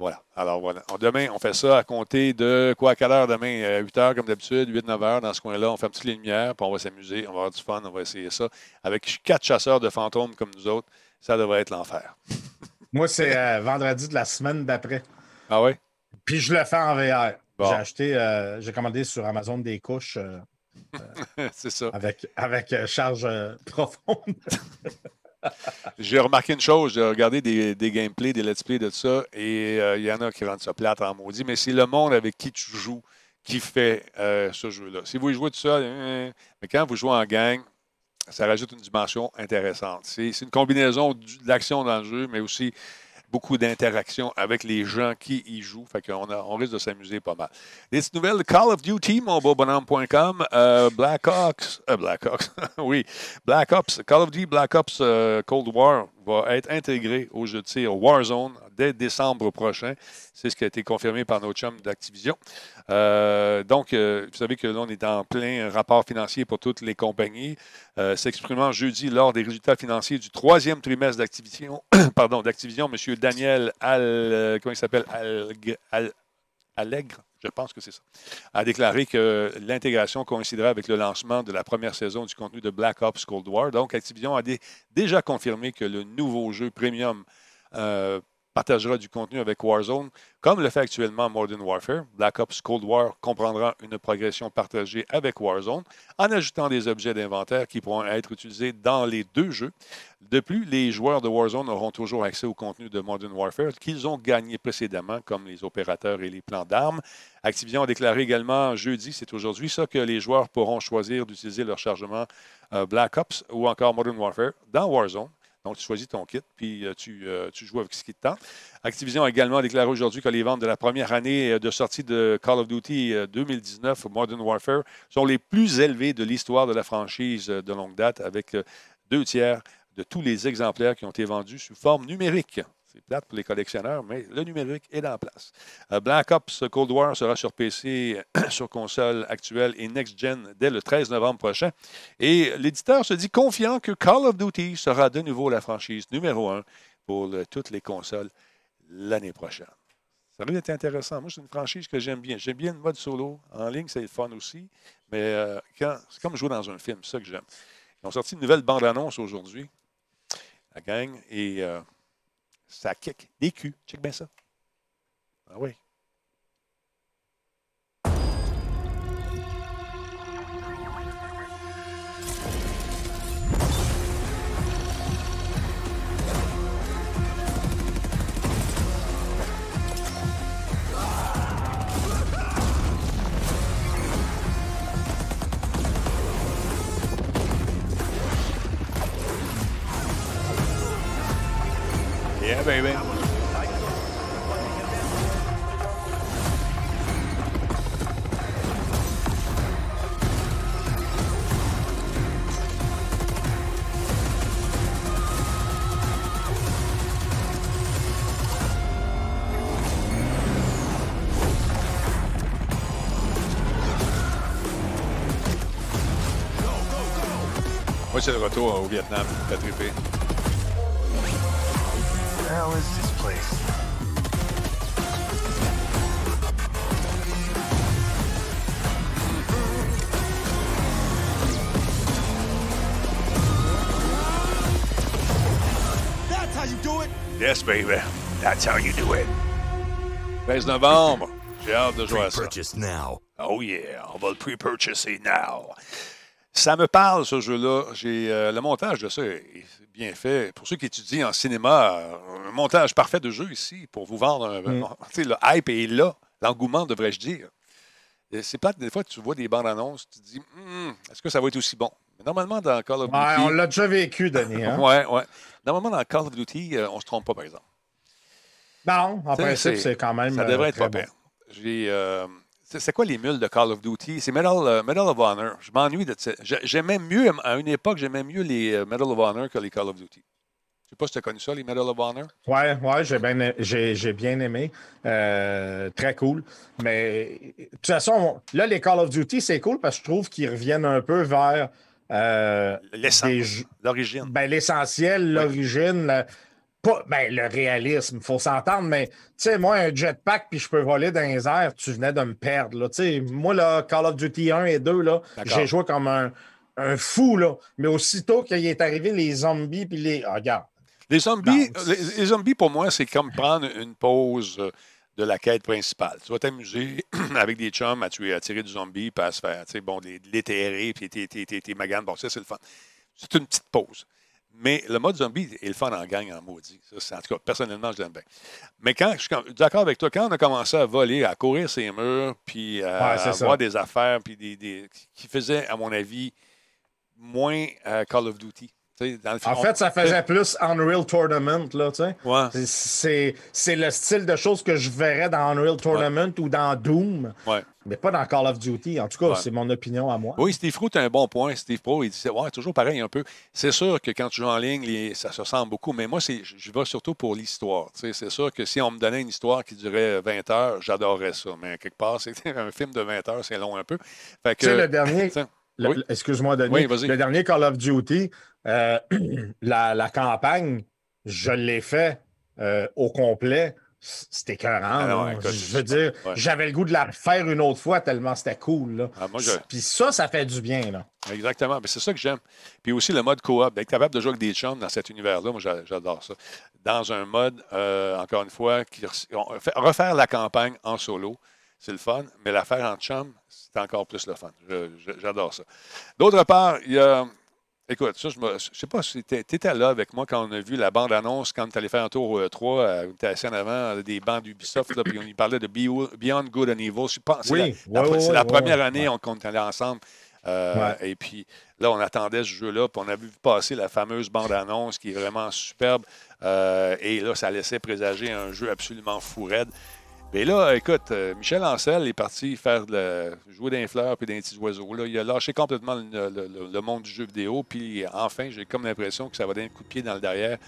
Voilà. Alors voilà. Demain, on fait ça à compter de quoi à quelle heure demain? Euh, 8 heures comme d'habitude, 8-9 heures dans ce coin-là. On fait un petit lumière, puis on va s'amuser, on va avoir du fun, on va essayer ça. Avec quatre chasseurs de fantômes comme nous autres, ça devrait être l'enfer. *laughs* Moi, c'est euh, vendredi de la semaine d'après. Ah ouais? Puis je le fais en VR. Bon. J'ai acheté, euh, j'ai commandé sur Amazon des couches euh, *laughs* C'est ça. avec, avec euh, charge profonde. *laughs* J'ai remarqué une chose, j'ai regardé des, des gameplays, des let's play de ça, et euh, il y en a qui rendent ça plate en maudit, mais c'est le monde avec qui tu joues qui fait euh, ce jeu-là. Si vous jouez tout seul, euh, mais quand vous jouez en gang, ça rajoute une dimension intéressante. C'est une combinaison de l'action dans le jeu, mais aussi beaucoup d'interactions avec les gens qui y jouent. Fait qu'on a- on risque de s'amuser pas mal. Des nouvelles Call of Duty, mon beau bonhomme.com. Euh, Black Ops, euh, Black Ops, *laughs* oui, Black Ops, Call of Duty Black Ops euh, Cold War va être intégré au jeu de tir Warzone dès décembre prochain. C'est ce qui a été confirmé par nos chums d'Activision. Euh, donc, euh, vous savez que là, on est en plein rapport financier pour toutes les compagnies. Euh, S'exprimant jeudi lors des résultats financiers du troisième trimestre d'Activision, *coughs* pardon, d'Activision, M. Daniel Al, comment il s'appelle, Al- Allègre, je pense que c'est ça, a déclaré que l'intégration coïncidera avec le lancement de la première saison du contenu de Black Ops Cold War. Donc, Activision a dé- déjà confirmé que le nouveau jeu premium euh, partagera du contenu avec Warzone, comme le fait actuellement Modern Warfare. Black Ops Cold War comprendra une progression partagée avec Warzone, en ajoutant des objets d'inventaire qui pourront être utilisés dans les deux jeux. De plus, les joueurs de Warzone auront toujours accès au contenu de Modern Warfare qu'ils ont gagné précédemment, comme les opérateurs et les plans d'armes. Activision a déclaré également jeudi, c'est aujourd'hui ça, que les joueurs pourront choisir d'utiliser leur chargement euh, Black Ops ou encore Modern Warfare dans Warzone. Donc, tu choisis ton kit, puis euh, tu, euh, tu joues avec ce qui te tente. Activision a également déclaré aujourd'hui que les ventes de la première année euh, de sortie de Call of Duty euh, 2019 Modern Warfare sont les plus élevées de l'histoire de la franchise de longue date, avec deux tiers de tous les exemplaires qui ont été vendus sous forme numérique. C'est plate pour les collectionneurs, mais le numérique est en place. Euh, Black Ops Cold War sera sur PC, *clears throat* sur console actuelle et next-gen dès le 13 novembre prochain. Et l'éditeur se dit confiant que Call of Duty sera de nouveau la franchise numéro un pour toutes les consoles l'année prochaine. Ça risque d'être intéressant. Moi, c'est une franchise que j'aime bien. J'aime bien le mode solo. En ligne, c'est fun aussi. Mais euh, quand- c'est comme jouer dans un film, c'est ça que j'aime. Ils ont sorti une nouvelle bande-annonce aujourd'hui, la gang, et euh, ça kick des culs. Check bien ça. Ah oui. Baby. Moi, c'est le retour au Vietnam. T'as trippé. Hell is this place? Yes, baby. That's how you do it. 13 novembre. J'ai hâte de jouer à ça. Purchase now. Oh yeah, on va le pre-purchaser now. Ça me parle, ce jeu-là. J'ai euh, le montage de ça est bien fait. Pour ceux qui étudient en cinéma, euh, un montage parfait de jeu ici pour vous vendre. un- Mm. tu sais, Le hype est là. L'engouement, devrais-je dire. C'est plate, des fois, tu vois des bandes annonces, tu te dis, Hmm, est-ce que ça va être aussi bon? Mais normalement, dans Call of Duty. Ouais, on l'a déjà vécu, Denis. Hein? *laughs* Ouais, ouais. Normalement, dans Call of Duty, euh, on ne se trompe pas, par exemple. Non, en principe, c'est- quand même. Ça euh, devrait être pas bon. J'ai. euh, c'est quoi les mules de Call of Duty? C'est Medal, euh, Medal of Honor. Je m'ennuie de ça. J'ai- J'aimais mieux, à une époque, j'aimais mieux les euh, Medal of Honor que les Call of Duty. Je sais pas si tu as connu ça, les Medal of Honor. Ouais, ouais, j'ai bien, j'ai, bien aimé. Euh, très cool. Mais de toute façon, là, les Call of Duty, c'est cool parce que je trouve qu'ils reviennent un peu vers euh, jeux- l'origine. ben, l'essentiel, l'origine, pas, ben, le réalisme, il faut s'entendre, mais tu sais, moi, un jetpack, puis je peux voler dans les airs, tu venais de me perdre. Là. Moi, là, Call of Duty 1 et 2, là, D'accord. j'ai joué comme un, un fou, là. mais aussitôt qu'il est arrivé les zombies, puis les. Ah, regarde. Les zombies, les, les zombies, pour moi, c'est comme prendre une pause euh, de la quête principale. Tu vas t'amuser *clears throat* avec des chums à tuer, à tirer du zombie, puis à se faire, tu sais, bon, l'éterrer, puis tes, tes, tes. Bon, ça, c'est le fun. C'est une petite pause. Mais le mode zombie est le fun en gang, en maudit. Ça, en tout cas, personnellement, je l'aime bien. Mais quand, je suis d'accord avec toi, quand on a commencé à voler, à courir ces murs, puis à Ouais, avoir des affaires, puis des, des- qui faisaient, à mon avis, moins euh, Call of Duty. Dans le En fait, ça faisait plus Unreal Tournament, là, tu sais. Ouais. C'est- le style de choses que je verrais dans Unreal Tournament ou dans Doom, Ouais. mais pas dans Call of Duty. En tout cas, c'est mon opinion à moi. Oui, Steve Pro, tu as un bon point. Steve Pro, il dit ouais, toujours pareil un peu. C'est sûr que quand tu joues en ligne, les- ça se ressemble beaucoup, mais moi, c'est, je vais surtout pour l'histoire. C'est sûr que si on me donnait une histoire qui durait 20 heures, j'adorerais ça. Mais quelque part, *laughs* c'est un film de 20 heures, c'est long un peu. Fait que, Tu sais, le dernier, *laughs* Tiens, le- oui. excuse-moi, Denis, Oui, le dernier Call of Duty, euh, *clears throat* la, la campagne, je l'ai fait euh, au complet. C'était écœurant. Ah je veux dire, ouais. j'avais le goût de la refaire une autre fois tellement c'était cool. Là. Ah, moi, je- Puis ça, ça fait du bien. Là. Exactement. Mais c'est ça que j'aime. Puis aussi le mode coop, d'être capable de jouer avec des chums dans cet univers-là, moi j'a- j'adore ça. Dans un mode, euh, encore une fois, qui refaire la campagne en solo, c'est le fun, mais la faire en chum, c'est encore plus le fun. J'adore ça. D'autre part, il y a. Écoute, ça, je ne sais pas si tu étais là avec moi quand on a vu la bande-annonce, quand tu allais faire un tour euh, 3, euh, tu étais assis en avant euh, des bancs d'Ubisoft, puis on y parlait de Be- Beyond Good and Evil. Je pense, c'est Oui, la, la- ouais, ouais, c'est la ouais, première année on- qu'on est allé ensemble. Euh, Et puis là, on attendait ce jeu-là, puis on a vu passer la fameuse bande-annonce qui est vraiment superbe. Euh, et là, ça laissait présager un jeu absolument fou raide. Mais là, écoute, euh, Michel Ancel est parti faire de jouer d'un fleur puis d'un petit oiseau. Là, il a lâché complètement le, monde du jeu vidéo. Puis enfin, j'ai comme l'impression que ça va donner un coup de pied dans le derrière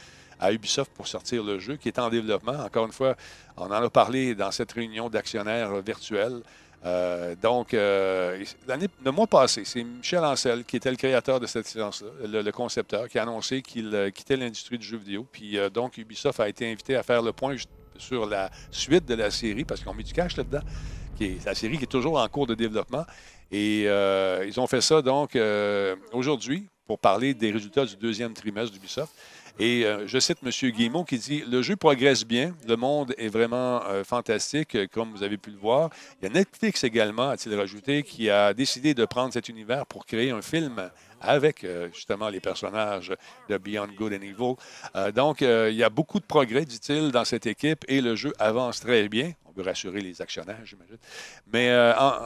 à Ubisoft pour sortir le jeu qui est en développement. Encore une fois, on en a parlé dans cette réunion d'actionnaires virtuels. Euh, donc, euh, le mois passé, c'est Michel Ancel qui était le créateur de cette licence-là, le, concepteur, qui a annoncé qu'il euh, quittait l'industrie du jeu vidéo. Puis donc, Ubisoft a été invité à faire le point sur la suite de la série, parce qu'ils ont mis du cash là-dedans, qui est la série qui est toujours en cours de développement. Et euh, ils ont fait ça donc euh, aujourd'hui pour parler des résultats du deuxième trimestre d'Ubisoft. Et euh, je cite M. Guillemot qui dit Le jeu progresse bien, le monde est vraiment euh, fantastique, euh, comme vous avez pu le voir. Il y a Netflix également, a-t-il rajouté, qui a décidé de prendre cet univers pour créer un film avec justement les personnages de Beyond Good and Evil. Donc, il y a beaucoup de progrès, dit-il, dans cette équipe et le jeu avance très bien. On veut rassurer les actionnaires, j'imagine. Mais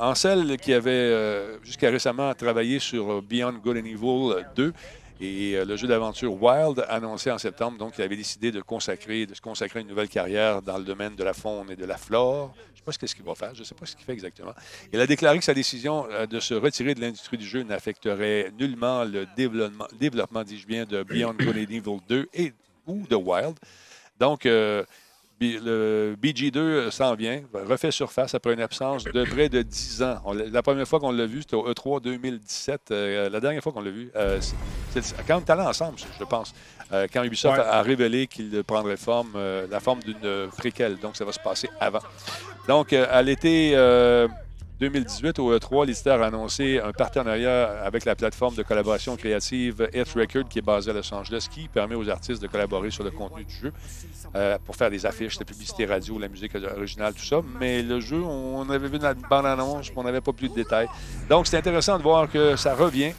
Ansel, qui avait jusqu'à récemment travaillé sur Beyond Good and Evil 2, et euh, le jeu d'aventure Wild, annoncé en septembre, donc il avait décidé de, consacrer, de se consacrer à une nouvelle carrière dans le domaine de la faune et de la flore. Je ne sais pas ce qu'il va faire, je ne sais pas ce qu'il fait exactement. Il a déclaré que sa décision euh, de se retirer de l'industrie du jeu n'affecterait nullement le développement, développement dis-je bien, de Beyond Good and Evil 2 et, ou de Wild. Donc, euh, le BG2 s'en vient, refait surface après une absence de près de 10 ans. On l'a- première fois qu'on l'a vu, c'était au E E3 2017. Euh, la dernière fois qu'on l'a vu, euh, c'est- quand on allé ensemble, je pense, euh, quand Ubisoft Ouais. a, a révélé qu'il prendrait forme, euh, la forme d'une préquelle. Donc, ça va se passer avant. Donc, euh, à l'été, euh, 2018, au E3, l'éditeur a annoncé un partenariat avec la plateforme de collaboration créative Earth Record qui est basée à Los Angeles, qui permet aux artistes de collaborer sur le contenu du jeu euh, pour faire des affiches, la publicité radio, la musique originale, tout ça. Mais le jeu, on avait vu une bande-annonce, mais on n'avait pas plus de détails. Donc, c'est intéressant de voir que ça revient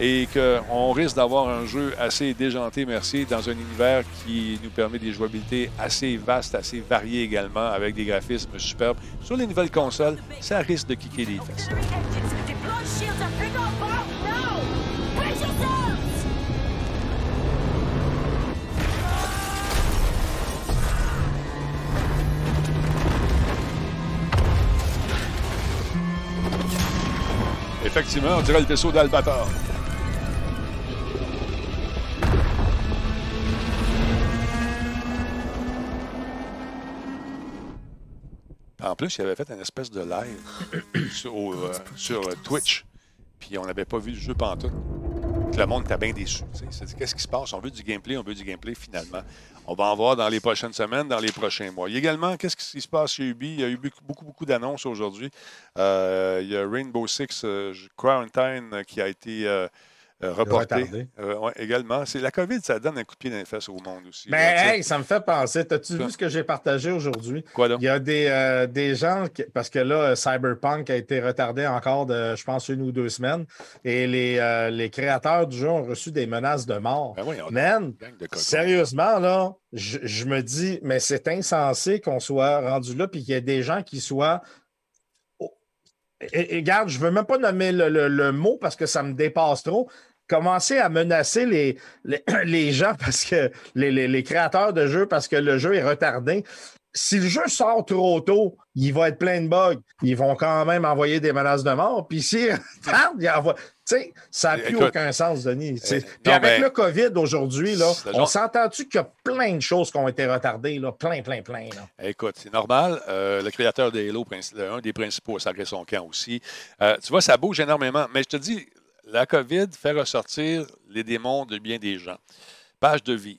et qu'on risque d'avoir un jeu assez déjanté, merci, dans un univers qui nous permet des jouabilités assez vastes, assez variées également, avec des graphismes superbes. Sur les nouvelles consoles, ça risque de kicker des fesses. Effectivement, on dirait le vaisseau d'Albator. Plus, il avait fait une espèce de live *coughs* sur, euh, sur euh, Twitch. Puis on n'avait pas vu le jeu pantoute. Puis le monde était bien déçu. Qu'est-ce qui se passe? On veut du gameplay, on veut du gameplay finalement. On va en voir dans les prochaines semaines, dans les prochains mois. Il y a également, qu'est-ce qui se passe chez Ubi? Il y a eu beaucoup, beaucoup, d'annonces aujourd'hui. Euh, il y a Rainbow Six Quarantine qui a été reporté. Euh, également. C'est la COVID, ça donne un coup de pied dans les fesses au monde aussi. Mais hey, ça me fait penser. As-tu vu ce que j'ai partagé aujourd'hui? Quoi donc? Il y a des, euh, des gens, parce que là, Cyberpunk a été retardé encore de, je pense, une ou deux semaines. Et les, les créateurs du jeu ont reçu des menaces de mort. Ben oui, Man, sérieusement, là, je, je me dis, mais c'est insensé qu'on soit rendu là puis qu'il y ait des gens qui soient et, regarde, je ne veux même pas nommer le, le, mot parce que ça me dépasse trop, commencer à menacer les, les, *clears throat* gens parce que les, créateurs de jeux parce que le jeu est retardé. Si le jeu sort trop tôt, il va être plein de bugs. Ils vont quand même envoyer des menaces de mort. Puis si *laughs* retarde, il envoie. Tu sais, ça n'a plus aucun sens, Denis. Euh, Puis avec le COVID aujourd'hui, on s'entend-tu qu'il y a plein de choses qui ont été retardées, là? plein, plein, plein. Écoute, c'est normal. Euh, le créateur de Halo, un des principaux, ça son camp aussi. Euh, tu vois, ça bouge énormément. Mais je te dis, la COVID fait ressortir les démons de bien des gens. Page de vie.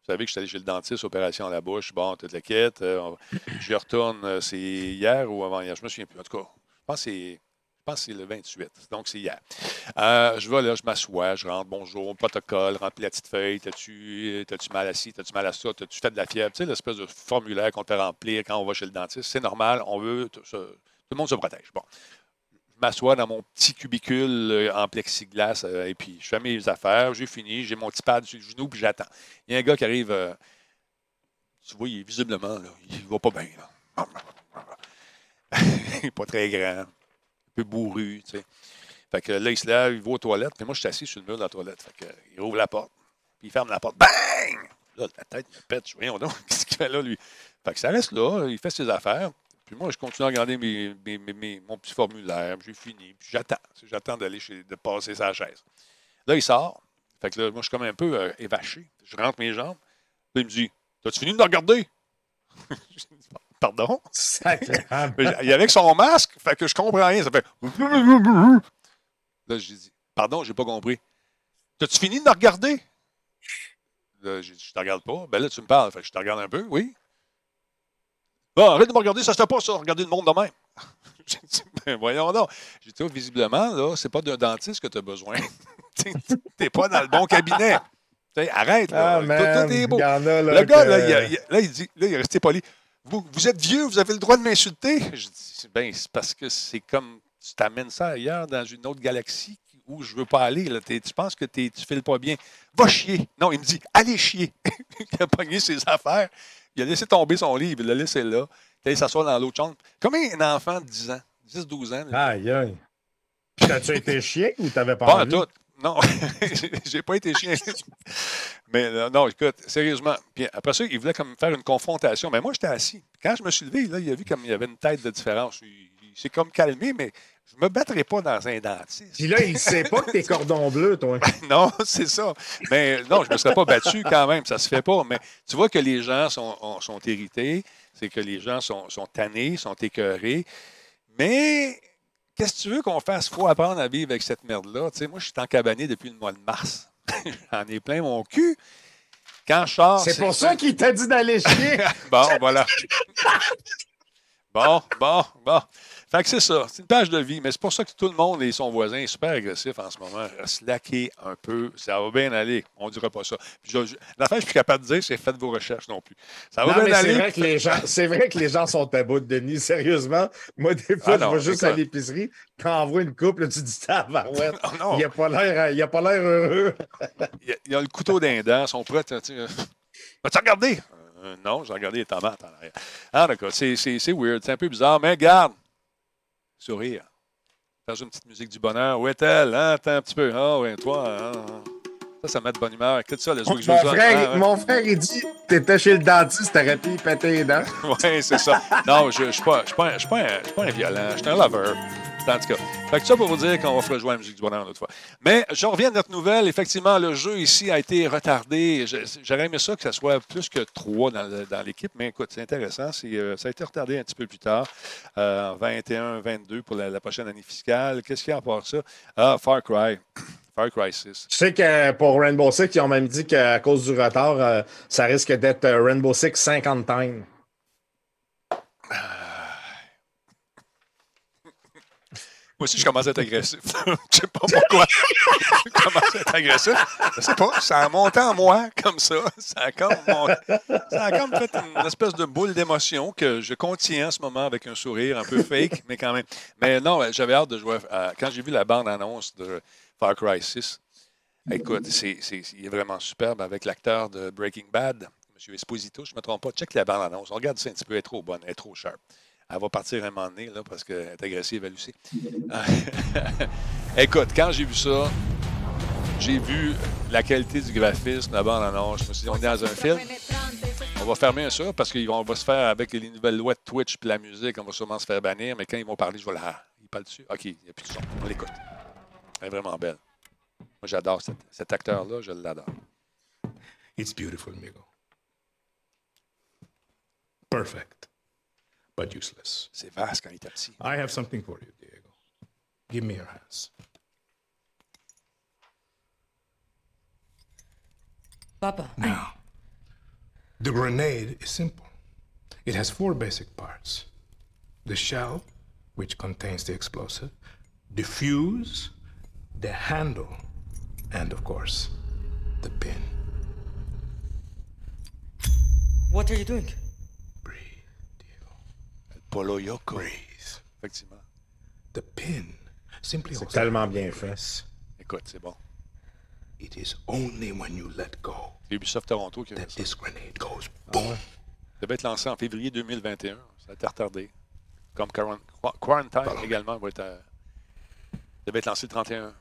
Vous savez que je suis allé chez le dentiste, opération à la bouche, bon, toute la quête. Euh, je retourne, euh, c'est hier ou avant-hier, je me souviens plus. En tout cas, je pense que c'est. Le 28, donc c'est hier. Euh, je vais là, je m'assois, je rentre, bonjour, protocole, remplis la petite feuille, t'as-tu mal assis, t'as-tu mal à ça, t'as-tu fait de la fièvre, tu sais, l'espèce de formulaire qu'on te remplir quand on va chez le dentiste, c'est normal, on veut, tout le monde se protège. Bon, m'assois dans mon petit cubicule euh, en plexiglas euh, et puis je fais mes affaires, j'ai fini, j'ai mon petit pad sur le genou puis j'attends. Il y a un gars qui arrive, euh, tu vois, il est visiblement, là, il va pas bien. *laughs* il n'est pas très grand, un peu bourru, tu sais. Fait que là, il se lève, il va aux toilettes, puis moi, je suis assis sur le mur de la toilette. Fait que, il ouvre la porte, puis il ferme la porte. Bang! Là, la tête me pète. Voyons donc, *laughs* qu'est-ce qu'il fait là, lui? Fait que ça reste là, il fait ses affaires. Puis moi, je continue à regarder mes, mon petit formulaire. J'ai fini. Puis j'attends. J'attends d'aller chez, de passer sa chaise. Là, il sort. Fait que là, moi, je suis comme un peu euh, évaché. Je rentre mes jambes. Là, il me dit T'as-tu fini de me regarder? *laughs* Pardon? *laughs* Il avec son masque. Fait que je comprends rien. Ça fait. Là, j'ai dit Pardon, j'ai pas compris. T'as-tu fini de me regarder? Là, j'ai dit Je te regarde pas. Ben là, tu me parles. Fait que je te regarde un peu. Oui. Bon, arrête de me regarder, ça se fait pas, ça, regarder le monde de même. *laughs* J'ai dit, ben voyons donc. J'ai dit, oh, visiblement, là, c'est pas d'un dentiste que tu as besoin. *laughs* T'es pas dans le bon cabinet. arrête, là. Ah, tout, est beau. le gars, là, il, là, il dit, là, il est resté poli. Vous, vous êtes vieux, vous avez le droit de m'insulter? Je dis, ben, c'est parce que c'est comme tu t'amènes ça ailleurs, dans une autre galaxie où je veux pas aller. Là. Tu penses que tu files pas bien. Va chier. Non, il me dit, allez chier. *laughs* il a pogné ses affaires. Il a laissé tomber son livre, il l'a laissé là. Il allé s'asseoir dans l'autre chambre. Comme un enfant de 10 ans, 10-12 ans. Aïe, aïe. T'as-tu été *laughs* chien ou t'avais pas Pas tout. Non, *laughs* j'ai pas été chien. *laughs* Mais euh, non, écoute, sérieusement. Puis après ça, il voulait comme faire une confrontation. Mais moi, j'étais assis. Quand je me suis levé, là, il a vu comme il y avait une tête de différence. Il, s'est comme calmé, mais je me battrai pas dans un dentiste. Puis là, il ne sait pas que t'es *laughs* cordon bleu, toi. non, *laughs* c'est ça. Mais non, je ne me serais pas battu quand même, ça se fait pas. Mais tu vois que les gens sont, sont irrités, c'est que les gens sont, sont tannés, sont écœurés. Mais qu'est-ce que tu veux qu'on fasse? Faut apprendre à vivre avec cette merde-là. Tu sais, moi, je suis en cabané depuis le mois de mars. *laughs* J'en ai plein mon cul. Quand je sors. C'est pour ça qu'il t'a dit d'aller chier. bon, voilà. bon, bon, bon. Fait que c'est ça. C'est une page de vie. Mais c'est pour ça que tout le monde et son voisin est super agressif en ce moment. Slacker un peu. Ça va bien aller. On ne dira pas ça. Je- je- L'affaire, je suis capable de dire, c'est faites vos recherches non plus. Ça va Non, bien c'est aller. vrai, que les gens, c'est vrai que les gens sont à bout de Denis. Sérieusement, moi, des fois, Ah non, je vais juste à l'épicerie. Quand on voit une couple, tu dis tabarouette. *laughs* Non. Il n'a pas l'air pas l'air heureux. *laughs* Il y a, le couteau d'un dent, ils sont prêts. tu sais, euh, Vas-tu regarder? Euh, non, j'ai regardé les tomates en arrière. Ah, d'accord. C'est, c'est, c'est weird, c'est un peu bizarre, mais garde. Sourire. Faire une petite musique du bonheur. Où est-elle? Hein? Attends un petit peu. Ah, oui, toi. hein? Ça, ça met de bonne humeur. Que ça, le Mon que je veux ça? frère, Ah, mon frère, il dit T'étais chez le dentiste, t'aurais pu péter les dents. *laughs* Oui, c'est ça. Non, je ne suis pas, pas un violent. Je suis un lover. En tout cas. Fait que ça pour vous dire qu'on va faire jouer la musique du bonheur une autre fois. Mais je reviens à notre nouvelle. Effectivement, le jeu ici a été retardé. J'aurais aimé ça que ça soit plus que trois dans, l'équipe. Mais écoute, c'est intéressant. Euh, ça a été retardé un petit peu plus tard, euh, en 21-22 pour la, la prochaine année fiscale. Qu'est-ce qu'il y a à part ça? Ah, Far Cry. *clears throat* Far Cry 6. Je sais que pour Rainbow Six, ils ont même dit qu'à cause du retard, euh, ça risque d'être euh, Rainbow Six 50 times. Moi aussi, je commence à être agressif. *laughs* je sais pas pourquoi. je commence à être agressif. Je sais pas. Ça a monté en moi comme ça. Ça a comme, ça fait une espèce de boule d'émotion que je contiens en ce moment avec un sourire un peu fake, mais quand même. Mais non, j'avais hâte de jouer. quand j'ai vu la bande-annonce de Far Cry 6, écoute, c'est- il est vraiment superbe avec l'acteur de Breaking Bad, M. Esposito. Je ne me trompe pas. Check la bande-annonce. On regarde ça un petit peu. Elle est trop bonne. Elle est trop sharp. Elle va partir un moment donné, là, parce qu'elle est agressive, elle aussi. *laughs* Écoute, quand j'ai vu ça, j'ai vu la qualité du graphisme, la bande-annonce. Je me suis dit, on est dans un film. On va fermer ça parce qu'on va se faire avec les nouvelles lois de Twitch puis la musique, on va sûrement se faire bannir, mais quand ils vont parler, je vais la. Ils parlent dessus. OK, il n'y a plus de son. On l'écoute. Elle est vraiment belle. Moi, j'adore cet, cet acteur-là, je l'adore. It's beautiful, amigo. Perfect, but useless. C'est vaste quand il était petit. I have something for you, Diego. Give me your hands. Papa, Now, the grenade is simple. It has four basic parts the shell, which contains the explosive, the fuse, the handle, and of course, the pin. what are you doing? Polo Yoko. Effectivement. The pin simply holds tellement bien fait. Écoute, c'est bon. It is only when you let go C'est Ubisoft Toronto qui a fait that ça. this grenade goes boom. Ça devait être lancé en février 2021. Ça a été retardé. Comme Quaran- Qua- Quarantine également va être. euh, ça devait être lancé le 31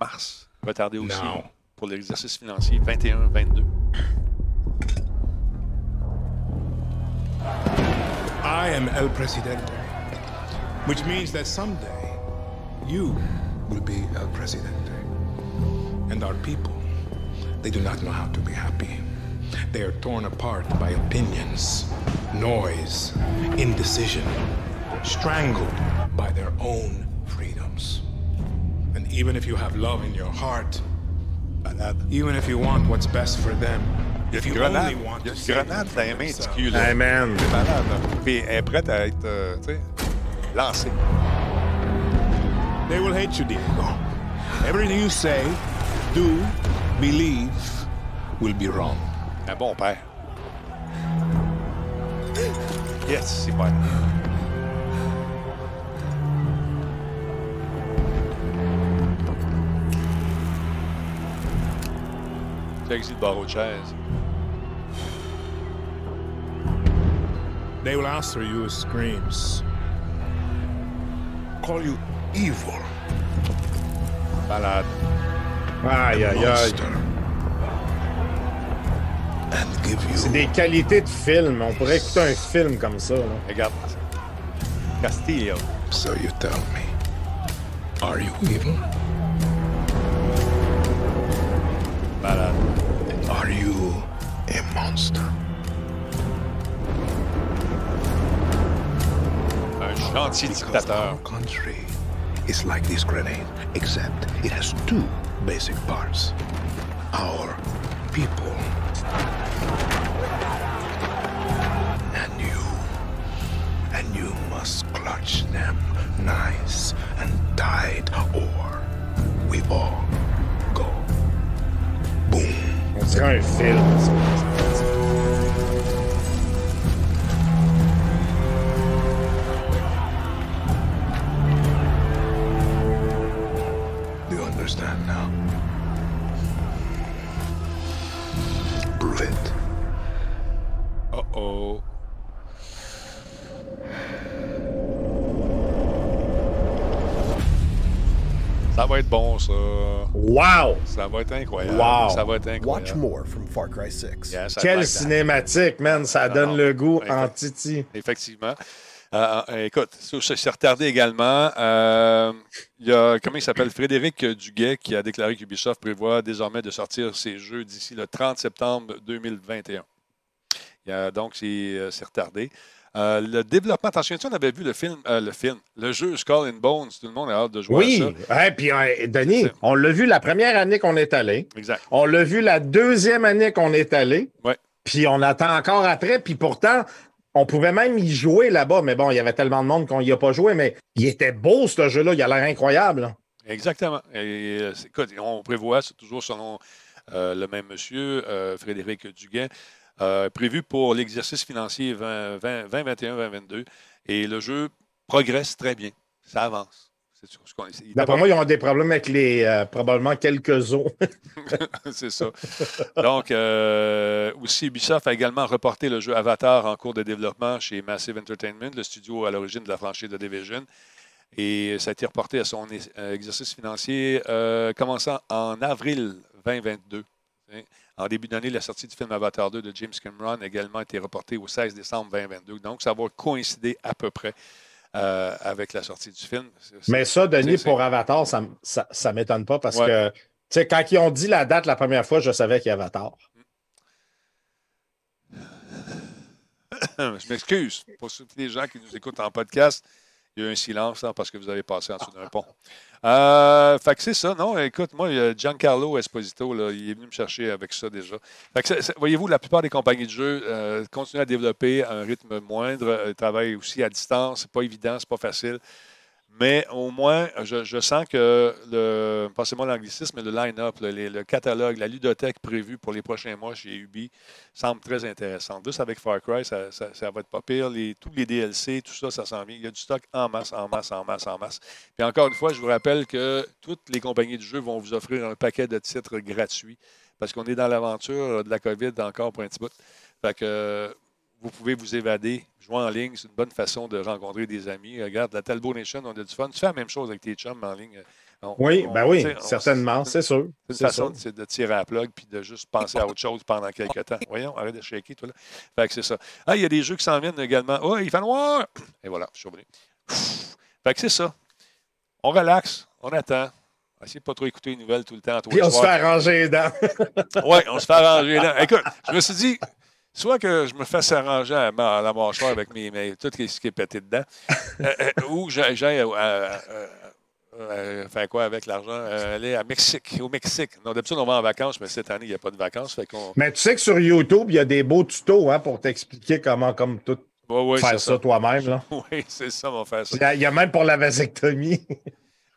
mars. Retardé aussi pour l'exercice financier 21-22. I am El Presidente, which means that someday you will be El Presidente. And our people, they do not know how to be happy. They are torn apart by opinions, noise, indecision, strangled by their own freedoms. And even if you have love in your heart, uh, uh, even if you want what's best for them, if you Grenade. only want Il y a to une grenade them dans les from mains du themselves. cul. Là. Hey man, C'est malade. Là. Puis elle est prête à être euh, tu sais, lancée. They will hate you, Diego. Everything you say, do, believe will be wrong. Un bon père. Yes, c'est bon. Le barreau de chaise. They will answer you with screams. Call you evil, Malade. aïe, aïe, aïe. monster, and give C'est you des qualités de film. On pourrait écouter un film comme ça. là. Regarde. Castillo. So you tell me, are you evil? Malade. Are you a monster? Un gentil Because dictateur. our country is like this grenade, except it has two basic parts. Our people. And you. And you must clutch them nice and tight, or we all go boom. On dirait un film. Bon, ça. Wow! Ça va être incroyable. Wow. Ça va être Watch more from Far Cry 6. Yes, I Quelle cinématique, man! Ça donne non. le goût en titi. Effectivement. Euh, euh, écoute, s'est retardé également. Euh, il y a, comment il s'appelle, Frédéric Duguay, qui a déclaré qu'Ubisoft prévoit désormais de sortir ses jeux d'ici le 30 septembre 2021. Il y a- donc, c'est c'est retardé. Euh, le développement, attention, on avait vu le film, euh, le film, le jeu Skull and Bones. Tout le monde a hâte de jouer Oui! à ça. Ouais, puis, euh, Denis, on l'a vu la première année qu'on est allé. Exact. On l'a vu la deuxième année qu'on est allé. Ouais. Puis on attend encore après. Puis pourtant, on pouvait même y jouer là-bas. Mais bon, il y avait tellement de monde qu'on n'y a pas joué. Mais il était beau, ce jeu-là. Il a l'air incroyable. là. Exactement. Et, écoute, on prévoit, c'est toujours selon euh, le même monsieur, euh, Frédéric Duguay, euh, prévu pour l'exercice financier 2021-2022. Et le jeu progresse très bien. Ça avance. D'après moi, ils ont des problèmes avec les euh, probablement quelques os. *laughs* c'est ça. Donc, euh, aussi, Ubisoft a également reporté le jeu Avatar en cours de développement chez Massive Entertainment, le studio à l'origine de la franchise de Division. Et ça a été reporté à son exercice financier euh, commençant en avril 2022. En début d'année, la sortie du film Avatar 2 de James Cameron a également été reportée au 16 décembre 2022. Donc, ça va coïncider à peu près euh, avec la sortie du film. Mais ça, Denis, pour Avatar, ça ne m'étonne pas parce Ouais. que, tu sais, quand ils ont dit la date la première fois, je savais qu'il y avait Avatar. *coughs* Je m'excuse pour tous les gens qui nous écoutent en podcast. Il y a eu un silence hein, parce que vous avez passé en dessous d'un pont. Euh, fait que c'est ça, non? Écoute, moi, a Giancarlo Esposito, là, il est venu me chercher avec ça déjà. Voyez-vous, la plupart des compagnies de jeux euh, continuent à développer à un rythme moindre, euh, travaillent aussi à distance. C'est pas évident, c'est pas facile. Mais au moins, je, sens que le, passez-moi l'anglicisme, mais le line-up, le, catalogue, la ludothèque prévue pour les prochains mois chez Ubi semble très intéressante. Juste avec Far Cry, ça, ça- va être pas pire. Tous les DLC, tout ça, ça s'en vient. Il y a du stock en masse, en masse, en masse, en masse. Puis encore une fois, je vous rappelle que toutes les compagnies de jeux vont vous offrir un paquet de titres gratuits parce qu'on est dans l'aventure de la COVID encore pour un petit bout. Fait que vous pouvez vous évader, jouer en ligne. C'est une bonne façon de rencontrer des amis. Regarde, la Talbot Nation, on a du fun. Tu fais la même chose avec tes chums en ligne. On- Oui, on- ben oui, certainement, c'est sûr. c'est une C'est façon de, de tirer à la plug puis de juste penser à autre chose pendant quelques temps. Voyons, arrête de shaker, toi là. Fait que c'est ça. Ah, il y a des jeux qui s'en viennent également. Oh, il fait noir! *clears throat* Et voilà, je suis revenu. *sniffs* Fait que c'est ça. On relaxe, on attend. Essayez de pas trop écouter les nouvelles tout le temps. Puis les *laughs* on se fait arranger les dents. Oui, on se fait arranger là. Écoute, je me suis dit, soit que je me fasse arranger à, ma- à la mâchoire avec mes, mes- tout ce qui est pété dedans, *laughs* euh, euh, ou j'aille euh, euh, faire quoi avec l'argent? Aller à Mexique, au Mexique. Non, d'habitude, on va en vacances, mais cette année, il n'y a pas de vacances. Fait. Mais tu sais que sur YouTube, il y a des beaux tutos hein, pour t'expliquer comment, comme tout, Ouais, ouais, faire ça, ça. toi-même. *laughs* Oui, c'est ça, on va faire ça. Il y, y a même pour la vasectomie.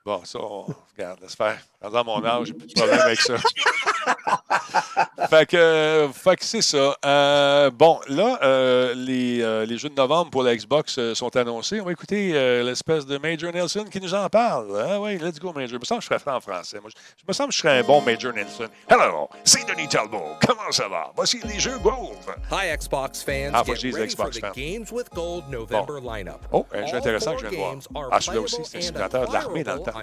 Bon, ça, on regarde, laisse faire. Dans mon âge, j'ai plus de problème avec ça. *laughs* fait que, euh, fait que c'est ça. Euh, bon, là, euh, les, euh, les jeux de novembre pour la Xbox sont annoncés. On va écouter l'espèce de Major Nelson qui nous en parle. Ah oui, let's go, Major. Je me sens que je serais en français. Moi, je, me sens que je serais un bon Major Nelson. Hello, c'est Denis Talbot. Comment ça va? Voici les jeux Gold. Hi, Xbox fans. Ah, faut que je dise Xbox for the fan. Games with Gold November lineup. Oh, un jeu intéressant que je viens de voir. Ah, celui-là aussi, c'est un simulateur de l'armée dans le temps.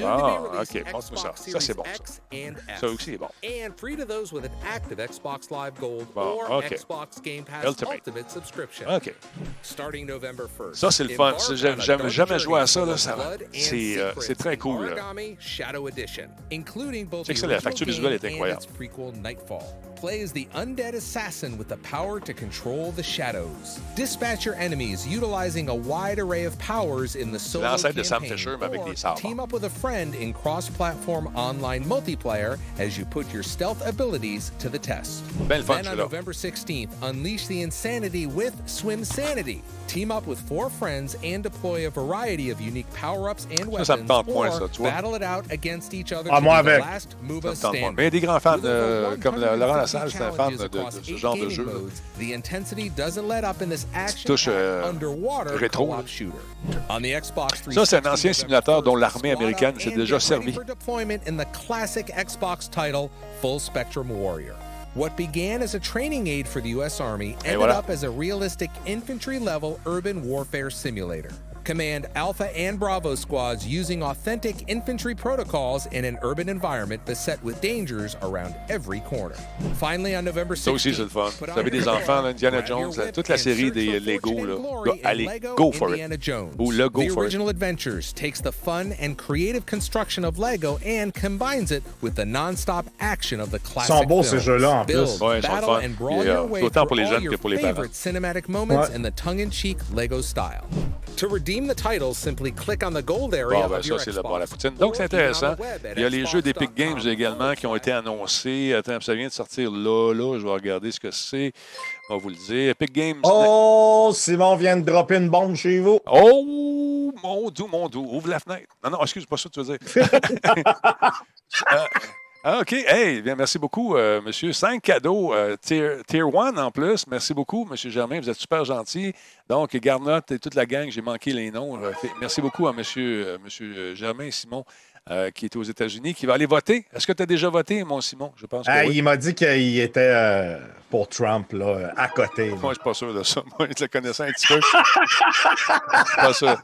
On your Xbox One or the Ah, soon-to-be-released ok, montre-moi ça. Xbox Ça, c'est Series bon, ça. X and S. Ça aussi est bon. And free to those with an active Xbox Live Gold Bon, or ok. Xbox Game Pass Ultimate. Ultimate, subscription. OK. Starting November 1st. Ça, c'est le fun. Embark Ça, on j'aime- a j'aime dark jamais journey joué à ça, full là, of ça- blood and c'est, euh, c'est secrets très in cool, là. Origami Shadow Edition, including both Check the ça, la original facture visuelle game est and incroyable. its prequel Nightfall. Play as the undead assassin with the power to control the shadows. Dispatch your enemies utilizing a wide array of powers in the solo l'ancêtre de Sam campaign, Fisher, mais avec or des sabres. Team up with a friend in cross-platform online multiplayer as you put your stealth abilities to the test. Le fun, Then on. November 16th, unleash the insanity with Swim Sanity. Team up with four friends and deploy a variety of unique power-ups and Ça, ça me weapons, tente moins, or ça, tu vois. battle it out against each other Ah, to moi be the avec. last Ça MOBA me tente pas. standing. Mais il y a des grands fans, euh, comme Laurent 150 Lassalle, c'est un fan de, ce genre de jeu. modes, The intensity doesn't let up in this action touche, euh, underwater rétro, co-op là. shooter. On the Xbox Ça, c'est un 360, ancien simulateur dont l'armée américaine s'est and déjà get ready servie. for deployment in the classic Xbox title Full Spectrum Warrior. What began as a training aid for the U.S. Army ended voilà. up as a realistic infantry-level urban warfare simulator. Command Alpha and Bravo squads using authentic infantry protocols in an urban environment beset with dangers around every corner. Finally, on November 16th, Ça aussi, c'est le fun. Vous avez des enfants, là, Indiana Jones, toute la série des euh, Lego, là. Là, allez, go for it. Ou le go the for it. Adventures takes the fun and creative construction of Lego and combines it with the non-stop action of the classic sont beaux, films. ces jeux-là, en Build, plus. Ouais, ils sont battle, and brawl Puis, euh, your way autant pour les all jeunes your que pour les parents. favorite cinematic moments Ouais. in the tongue-in-cheek Lego style. To redeem the title, simply click on the gold area Bon, ben, ça, c'est le Xbox. bon à la poutine. Donc, c'est intéressant. Il y a les jeux d'Epic. Games également qui ont été annoncés. Attends, ça vient de sortir là, là. Je vais regarder ce que c'est. On va vous le dire. Epic Games. Oh, Simon vient de dropper une bombe chez vous. Oh, mon doux, mon doux. Ouvre la fenêtre. Non, non, excuse, pas ça que tu veux dire. *laughs* *laughs* Euh, ah, OK. Hey, bien, merci beaucoup, euh, monsieur. Cinq cadeaux, euh, tier, tier 1 en plus. Merci beaucoup, monsieur Germain. Vous êtes super gentil. Donc, Garnotte et toute la gang, j'ai manqué les noms. Euh, Merci beaucoup à monsieur, monsieur Germain Simon, euh, qui est aux États-Unis, qui va aller voter. Est-ce que tu as déjà voté, mon Simon? Je pense que Ah, oui. Il m'a dit qu'il était euh, pour Trump, là, à côté. là. Moi, je suis pas sûr de ça. *laughs* Moi, je le connaissais un petit peu. Je suis pas sûr.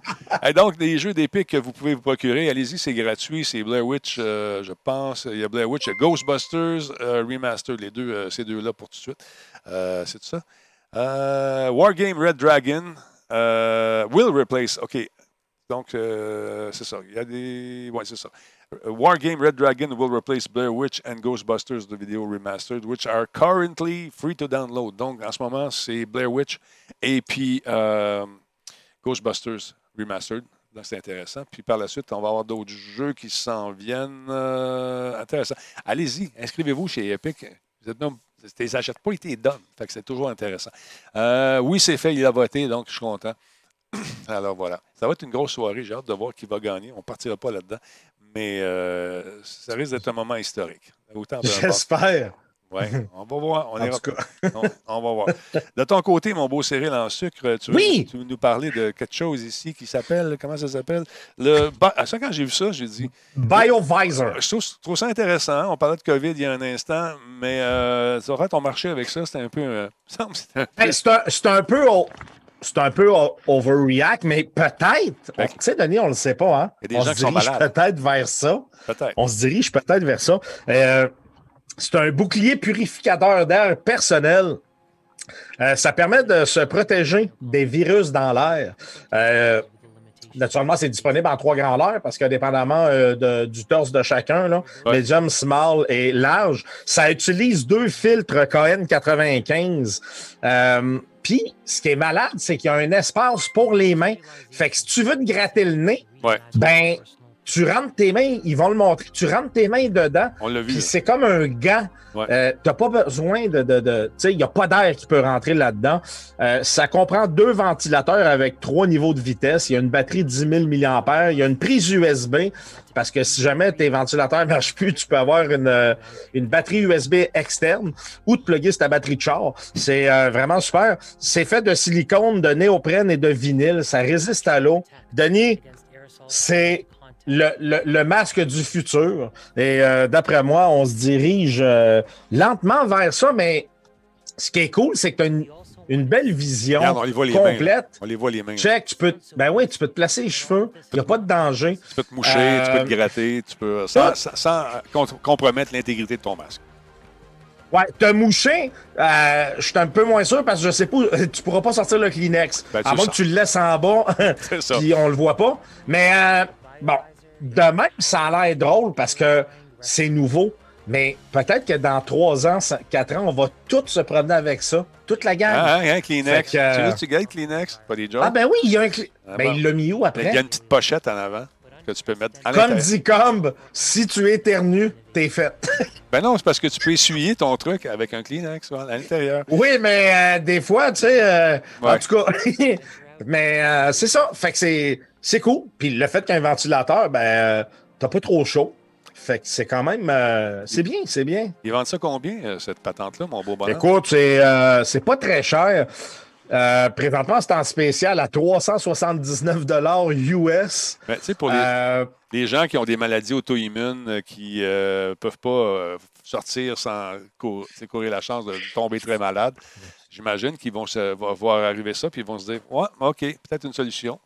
Donc, des jeux d'épique que vous pouvez vous procurer, allez-y, c'est gratuit. C'est Blair Witch, euh, je pense. Il y a Blair Witch, il y a Ghostbusters euh, Remastered, les deux, euh, ces deux-là pour tout de suite. Euh, c'est tout ça. Euh, Wargame Red Dragon euh, will replace. OK. Donc, euh, c'est ça. Il y a des. Oui, c'est ça. Uh, Wargame Red Dragon will replace Blair Witch and Ghostbusters, the video remastered, which are currently free to download. Donc, en ce moment, c'est Blair Witch et puis euh, Ghostbusters remastered. Donc, c'est intéressant. Puis par la suite, on va avoir d'autres jeux qui s'en viennent. Euh, intéressant. Allez-y, inscrivez-vous chez Epic. Vous êtes. Tu les achètes pas, ils les donnent. Fait que c'est toujours intéressant. Euh, oui, c'est fait, il a voté, donc je suis content. *coughs* Alors voilà. Ça va être une grosse soirée. J'ai hâte de voir qui va gagner. On ne partira pas là-dedans. Mais euh, ça risque d'être un moment historique. J'espère. Oui, on va voir. On, *laughs* En ira- tout cas. on, on va voir. De ton côté, mon beau Cyril en sucre, tu veux, Oui! tu veux nous parler de quelque chose ici qui s'appelle, comment ça s'appelle? Le, ah, ça, quand j'ai vu ça, j'ai dit, BioVisor. je trouve, je trouve ça intéressant. On parlait de COVID il y a un instant, mais euh, ça aurait ton marché avec ça, c'était un peu. euh, *laughs* c'était un peu- c'est un, c'est un peu. C'est un peu overreact, mais peut-être. Tu sais, Denis, on ne le sait pas. Hein? Il y a des on gens se qui sont dirige peut-être vers ça. Peut-être. On se dirige peut-être vers ça. Euh, c'est un bouclier purificateur d'air personnel. Euh, ça permet de se protéger des virus dans l'air. Euh, naturellement, c'est disponible en trois grands parce que dépendamment euh, de- du torse de chacun, là, Ouais. medium, small et large, ça utilise deux filtres KN95. Puis, ce qui est malade, c'est qu'il y a un espace pour les mains. Fait que si tu veux te gratter le nez, Ouais, ben, tu rentres tes mains, ils vont le montrer, tu rentres tes mains dedans, on l'a vu. c'est comme un gant. Ouais. Euh, t'as pas besoin de. de, de- tu sais, il n'y a pas d'air qui peut rentrer là-dedans. Euh, ça comprend deux ventilateurs avec trois niveaux de vitesse. Il y a une batterie de 10 000 mAh. Il y a une prise USB. Parce que si jamais tes ventilateurs ne *laughs* marchent plus, tu peux avoir une, euh, une batterie USB externe ou te plugger sur ta batterie de char. C'est euh, vraiment super. C'est fait de silicone, de néoprène et de vinyle. Ça résiste à l'eau. Denis, c'est le, le- le masque du futur. Et euh, d'après moi, on se dirige euh, lentement vers ça, mais ce qui est cool, c'est que tu as une, une belle vision Regarde, on les voit les mains. complète. On les voit les mains. Check, tu peux, te- ben oui, tu peux te placer les cheveux. Il n'y a pas de danger. Tu peux te moucher, tu peux te Euh, gratter, tu peux. Sans, sans- compromettre l'intégrité de ton masque. Ouais, te moucher, euh, je suis un peu moins sûr parce que je sais pas, tu pourras pas sortir le Kleenex. Ben, à moins que tu le laisses en bas, *laughs* puis on le voit pas. Mais euh, bon, de même, ça a l'air drôle parce que c'est nouveau. Mais peut-être que dans trois ans, cin- quatre ans, on va tous se promener avec ça. Toute la gang. Ah, hein, Kleenex. Que, Tu euh, veux, tu gagnes Kleenex? Pas des jobs? Ah ben oui, il y a un Clé- Ah ben, bon. il l'a mis où Il y après? a une petite pochette en avant. que tu peux mettre Comme dit Combe, si tu éternues, t'es fait. *laughs* Ben non, c'est parce que tu peux essuyer ton truc avec un Kleenex à l'intérieur. oui, mais euh, des fois, tu sais, euh, en tout cas, *laughs* mais euh, c'est ça. Fait que c'est, c'est cool. Puis le fait qu'un ventilateur, ben, euh, t'as pas trop chaud. Fait que c'est quand même, euh, c'est bien, c'est bien. Ils vendent ça combien, euh, cette patente-là, mon beau bonhomme? Écoute, c'est, euh, c'est pas très cher. Présentement, c'est en spécial à 379 US. Ben, tu sais, pour les, les gens qui ont des maladies auto-immunes, qui ne peuvent pas sortir sans courir la chance de tomber très malade, j'imagine qu'ils vont se voir arriver ça, puis ils vont se dire Ouais, OK, peut-être une solution.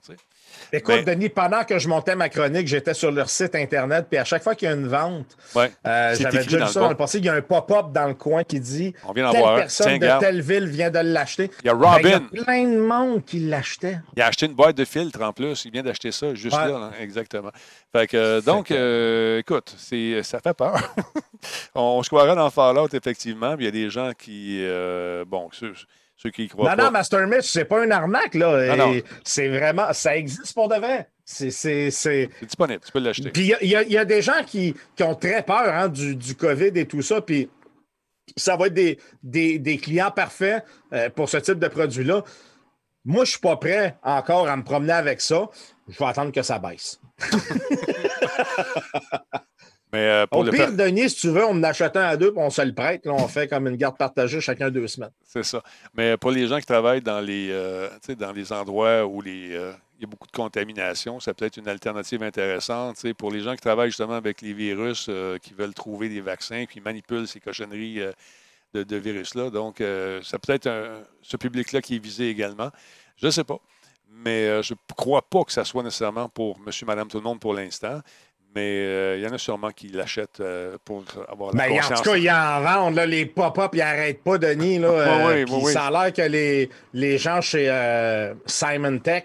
Écoute, Ben- Denis, pendant que je montais ma chronique, j'étais sur leur site Internet, puis à chaque fois qu'il y a une vente, Ouais. euh, j'avais déjà vu ça dans le passé, il y a un pop-up dans le coin qui dit On vient d'en telle personne Tiens, de telle ville vient de l'acheter. Il y a Ben, Robin. il y a plein de monde qui l'achetaient. Il a acheté une boîte de filtres en plus. Il vient d'acheter ça juste Ouais. là, exactement. Fait que, euh, donc, euh, écoute, ça fait peur. *laughs* on se croirait dans Fallout, effectivement. mais Il y a des gens qui, bon, ceux, qui y croient Non, pas. non, Master Mitch, c'est pas une arnaque, là. Non, non. Et C'est vraiment, ça existe pour de vrai. C'est, disponible, tu peux l'acheter. Puis il y y, y a des gens qui, qui ont très peur hein, du, du COVID et tout ça, puis ça va être des, des- des clients parfaits euh, pour ce type de produit-là. Moi, je suis pas prêt encore à me promener avec ça. Je vais attendre que ça baisse. *laughs* Mais euh, pour Au le pire, Denis, si tu veux, on en achète un à deux, puis on se le prête. Là, on fait comme une garde partagée chacun deux semaines. C'est ça. Mais pour les gens qui travaillent dans les, euh, dans les endroits où les, euh, il y a beaucoup de contamination, ça peut être une alternative intéressante. Pour les gens qui travaillent justement avec les virus, qui veulent trouver des vaccins, puis manipulent ces cochonneries de, de virus-là. Donc, ça peut être un- ce public-là qui est visé également. Je ne sais pas. Mais euh, je ne crois pas que ça soit nécessairement pour monsieur, madame, tout le monde pour l'instant. Mais euh, il y en a sûrement qui l'achètent euh, pour avoir la Ben, en conscience. tout cas, ils en vendent. Là, les pop-up, ils n'arrêtent pas, Denis. Là, *laughs* euh, puis. Ça a l'air que les, les gens chez Simon Tech,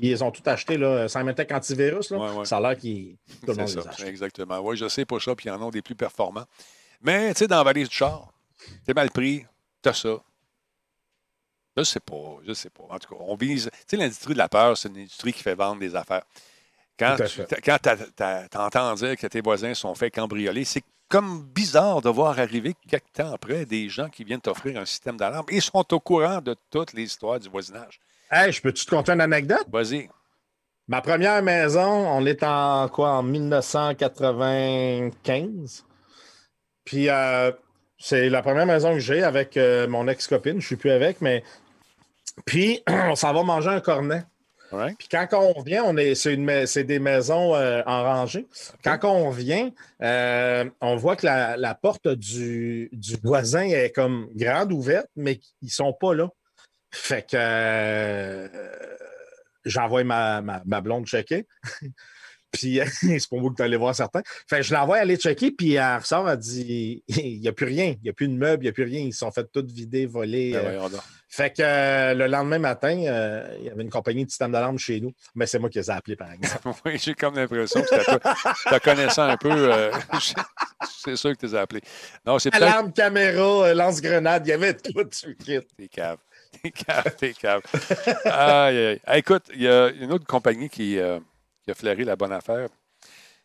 ils ont tout acheté. Là, Simon Tech antivirus. Là. Ça a l'air qu'ils tout le monde les ça, achète. exactement. Oui, je sais, Push-Up, ils en ont des plus performants. Mais, tu sais, dans la valise du char, t'es mal pris, t'as ça. Je sais pas, je sais pas. En tout cas, on vise. Tu sais, l'industrie de la peur, c'est une industrie qui fait vendre des affaires. Quand tu t'entends dire que tes voisins sont faits cambrioler, c'est comme bizarre de voir arriver quelques temps après des gens qui viennent t'offrir un système d'alarme et sont au courant de toutes les histoires du voisinage. Hey, je peux-tu te conter une anecdote? Vas-y. Ma première maison, on est en quoi? En 1995. Puis euh, c'est la première maison que j'ai avec euh, mon ex-copine. Je ne suis plus avec, mais. Puis *clears throat* on s'en va manger un cornet. Puis quand on vient, on est, c'est, une c'est des maisons euh, en rangée. Quand on vient, euh, on voit que la, la porte du, du voisin est comme grande ouverte, mais ils sont pas là. Fait que euh, j'envoie ma, ma, ma blonde checker. Puis *laughs* c'est pour vous que tu allé voir certains. Fait que je l'envoie aller checker, puis elle ressort, elle dit *laughs* il n'y a plus rien, il n'y a plus de meubles, il n'y a plus rien. Ils se sont fait tout vider, voler. Ben euh, fait que euh, le lendemain matin, euh, il y avait une compagnie de système d'alarme chez nous, mais c'est moi qui les ai appelés, par exemple. *laughs* Oui, j'ai comme l'impression que. Te connaissant un peu, c'est sûr que tu les as appelés. Non, c'est Alarme, caméra, lance-grenade, il y avait tout tu quittes. T'es cave. T'es cave, t'es cave. Aïe, aïe. Ah, écoute, il y a une autre compagnie qui, qui a flairé la bonne affaire.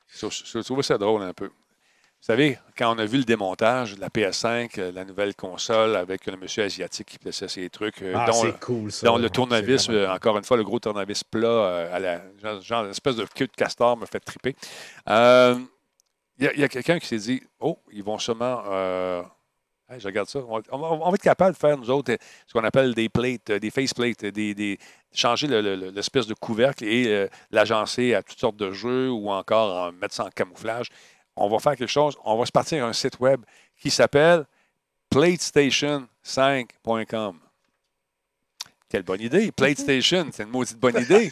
Je, trouvais ça drôle un peu. Vous savez, quand on a vu le démontage de la PS5, euh, la nouvelle console avec le monsieur asiatique qui plaçait ses trucs, euh, Ah, dont, cool, ça. dont le tournevis, vraiment encore une fois, le gros tournevis plat, euh, à la, genre, genre une espèce de queue de castor me fait triper. Euh, Il y a, quelqu'un qui s'est dit Oh, ils vont sûrement. euh, hey, je regarde ça. On, on va- on va être capable de faire, nous autres, ce qu'on appelle des plates, des faceplates, des, des, changer le- le- le- l'espèce de couvercle et euh, l'agencer à toutes sortes de jeux ou encore en mettre ça en camouflage. On va faire quelque chose. On va se partir un site web qui s'appelle PlateStation5.com. Quelle bonne idée. PlateStation, c'est une maudite bonne idée.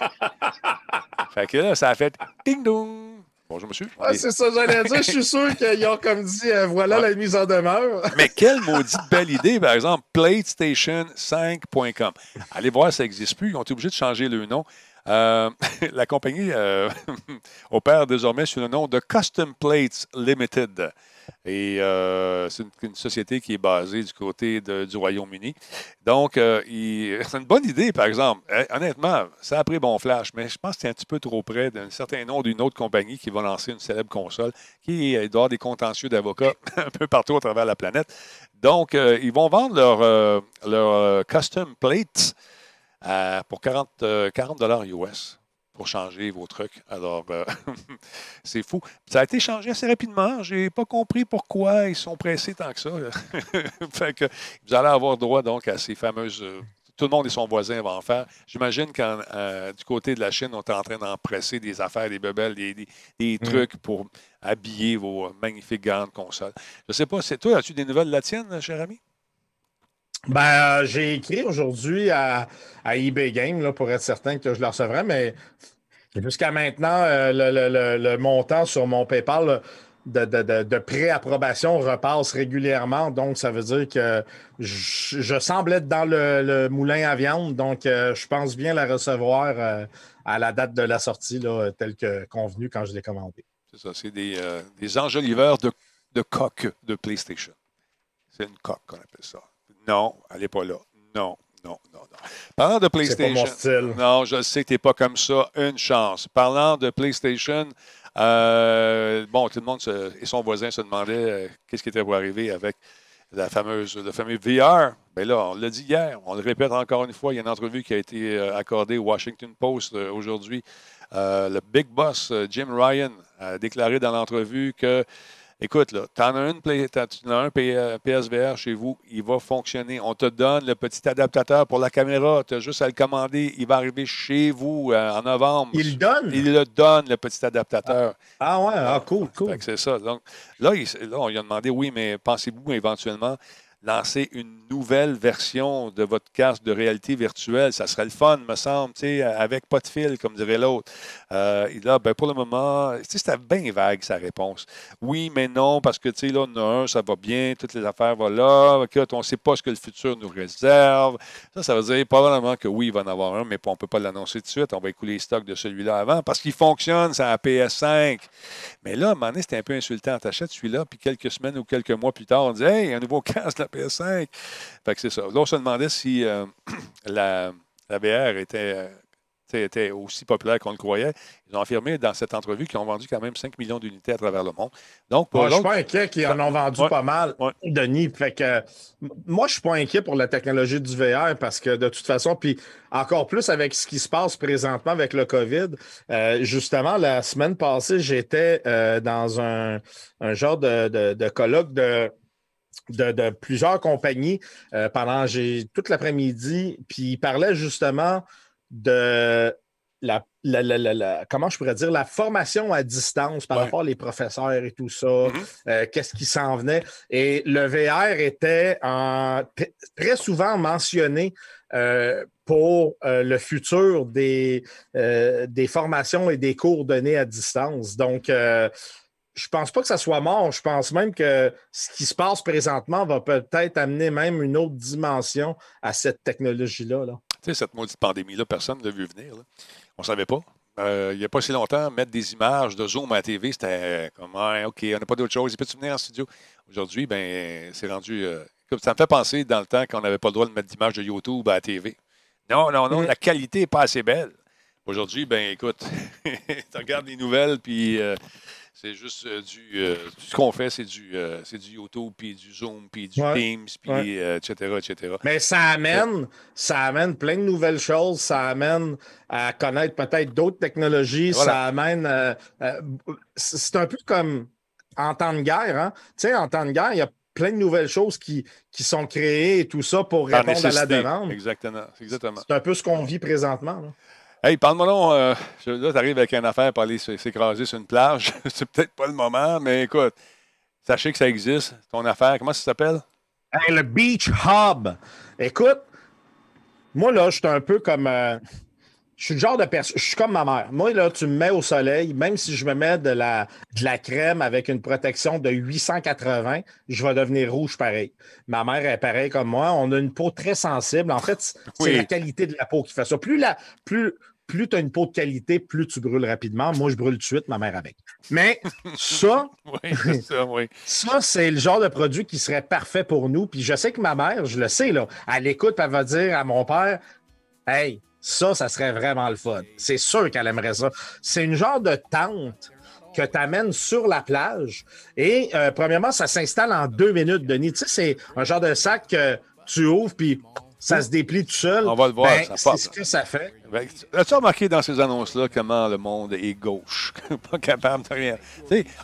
*laughs* fait que là, ça a fait ding dong. Bonjour, monsieur. Ah, c'est ça, j'allais dire. Je suis sûr qu'ils ont comme dit euh, voilà Ouais. la mise en demeure. Mais quelle maudite belle idée, par exemple, PlateStation5.com. Allez voir, ça n'existe plus. Ils ont été obligés de changer le nom. Euh, *laughs* la compagnie euh, *laughs* opère désormais sous le nom de Custom Plates Limited. Et euh, c'est une, société qui est basée du côté du Royaume-Uni. Donc, euh, c'est une bonne idée, par exemple. Eh, honnêtement, ça a pris bon flash, mais je pense que c'est un petit peu trop près d'un certain nom d'une autre compagnie qui va lancer une célèbre console qui euh, doit avoir des contentieux d'avocats *laughs* un peu partout à travers la planète. Donc, euh, ils vont vendre leur, euh, leur euh, custom plates euh, pour 40, euh, 40 US pour changer vos trucs. Alors, euh, *laughs* c'est fou. Ça a été changé assez rapidement. Je n'ai pas compris pourquoi ils sont pressés tant que ça. *laughs* fait que vous allez avoir droit donc à ces fameuses. euh, tout le monde et son voisin va en faire. J'imagine qu'en euh, du côté de la Chine, on est en train d'en presser des affaires, des bebelles, des, des- des Mm. trucs pour habiller vos magnifiques grandes consoles. Je ne sais pas, c'est toi, as-tu des nouvelles de la tienne, cher ami? Ben, euh, j'ai écrit aujourd'hui à, à eBay Game là, pour être certain que je le recevrai, mais jusqu'à maintenant, euh, le, le- le- montant sur mon PayPal de, de, de, pré-approbation repasse régulièrement. Donc, ça veut dire que je, semble être dans le, moulin à viande. Donc, euh, je pense bien la recevoir à la date de la sortie, là, telle que convenu quand je l'ai commandé. C'est ça, c'est des, des enjoliveurs de, de coque de PlayStation. C'est une coque qu'on appelle ça. Non, elle n'est pas là. Non, non, non, non. Parlant de pas PlayStation. mon style. Non, je sais que tu n'es pas comme ça. Une chance. Parlant de PlayStation, euh, bon, tout le monde se- et son voisin se demandaient euh, qu'est-ce qui était pour arriver avec la fameuse, le fameux VR. Mais là, on l'a dit hier, on le répète encore une fois, il y a une entrevue qui a été euh, accordée au Washington Post aujourd'hui. Euh, le big boss, Jim Ryan, a déclaré dans l'entrevue que Écoute, là, tu en as une Play- t'as- tu en as un P- euh, PSVR chez vous, il va fonctionner. On te donne le petit adaptateur pour la caméra, tu as juste à le commander, il va arriver chez vous euh, en novembre. Il le donne? Il le donne, le petit adaptateur. Ah ouais, ah, cool, cool. C'est ça. Donc, là, il- là, on lui a demandé, oui, mais pensez-vous éventuellement lancer une nouvelle version de votre casque de réalité virtuelle? Ça serait le fun, me semble, avec pas de fil, comme dirait l'autre. Euh, là, ben, pour le moment, c'était bien vague sa réponse. Oui, mais non, parce que, là, on a un, ça va bien, toutes les affaires vont là. On ne sait pas ce que le futur nous réserve. Ça, ça veut dire probablement que oui, il va en avoir un, mais on ne peut pas l'annoncer tout de suite. On va écouler les stocks de celui-là avant parce qu'il fonctionne, c'est la PS5. Mais là, à un moment donné, c'était un peu insultant. T'achètes celui-là, puis quelques semaines ou quelques mois plus tard, on dit Hey, un nouveau *laughs* casque PS5. Fait que c'est ça. Là, on se demandait si euh, *clears throat* la, la VR était, euh, était aussi populaire qu'on le croyait. Ils ont affirmé dans cette entrevue qu'ils ont vendu quand même 5 millions d'unités à travers le monde. Donc, pour je suis pas inquiet qu'ils en ont vendu Ouais. pas mal, Ouais. Denis. Fait que, moi, je suis pas inquiet pour la technologie du VR parce que de toute façon, puis encore plus avec ce qui se passe présentement avec le COVID. euh, justement, la semaine passée, j'étais euh, dans un, un genre de, de- de colloque de, de, de plusieurs compagnies euh, pendant toute l'après-midi, puis ils parlaient justement de la, la- la- la- la- comment je pourrais dire, la formation à distance par Ouais. rapport aux professeurs et tout ça, Mhm. euh, qu'est-ce qui s'en venait. Et le VR était en- très souvent mentionné euh, pour euh, le futur des, des formations et des cours donnés à distance. Donc, je pense pas que ça soit mort. Je pense même que ce qui se passe présentement va peut-être amener même une autre dimension à cette technologie-là. là. Tu sais, cette maudite pandémie-là, personne ne l'a vu venir. là. On ne savait pas. Euh, il n'y a pas si longtemps, mettre des images de Zoom à la TV, c'était comme, Ouais, OK, on n'a pas d'autre chose. Il peut-tu venir en studio? Aujourd'hui, ben, c'est rendu. euh, ça me fait penser dans le temps qu'on n'avait pas le droit de mettre d'images de YouTube à la TV. Non, non, non, Mm. la qualité n'est pas assez belle. Aujourd'hui, ben, écoute, *laughs* tu regardes les nouvelles, puis euh, c'est juste euh, du. euh, ce qu'on fait, c'est du, euh, c'est du YouTube, puis du Zoom, puis du Ouais. Teams, puis Ouais. euh, etc., etc. Mais ça amène, ça amène plein de nouvelles choses. Ça amène à connaître peut-être d'autres technologies. Voilà. Ça amène. c'est un peu comme en temps de guerre. Hein? Tu sais, en temps de guerre, il y a plein de nouvelles choses qui, qui sont créées et tout ça pour répondre à la demande. Exactement. Exactement. C'est un peu ce qu'on vit présentement. là. Hey, parle-moi donc. euh, là, tu arrives avec une affaire pour aller s'écraser sur une plage. *laughs* c'est peut-être pas le moment, mais écoute, sachez que ça existe. Ton affaire, comment ça s'appelle? Hey, le Beach Hub. Écoute, moi, là, je suis un peu comme. euh, je suis le genre de personne. Je suis comme ma mère. Moi, là, tu me mets au soleil, même si je me mets de la, de la crème avec une protection de 880, je vais devenir rouge pareil. Ma mère est pareille comme moi. On a une peau très sensible. En fait, c'est Oui. la qualité de la peau qui fait ça. Plus la, plus, plus tu as une peau de qualité, plus tu brûles rapidement. Moi, je brûle tout de suite, ma mère avec. Mais ça, *laughs* Oui, ça, oui. ça, c'est le genre de produit qui serait parfait pour nous. Puis je sais que ma mère, je le sais, là, elle écoute, puis elle va dire à mon père Hey, ça, ça serait vraiment le fun. C'est sûr qu'elle aimerait ça. C'est une genre de tente que tu amènes sur la plage. Et euh, premièrement, ça s'installe en deux minutes, Denis. Tu sais, c'est un genre de sac que tu ouvres, puis ça se déplie tout seul. On va le voir, Ben, c'est ce que ça fait. Ben, As-tu remarqué dans ces annonces-là comment le monde est gauche? *laughs* pas capable de rien.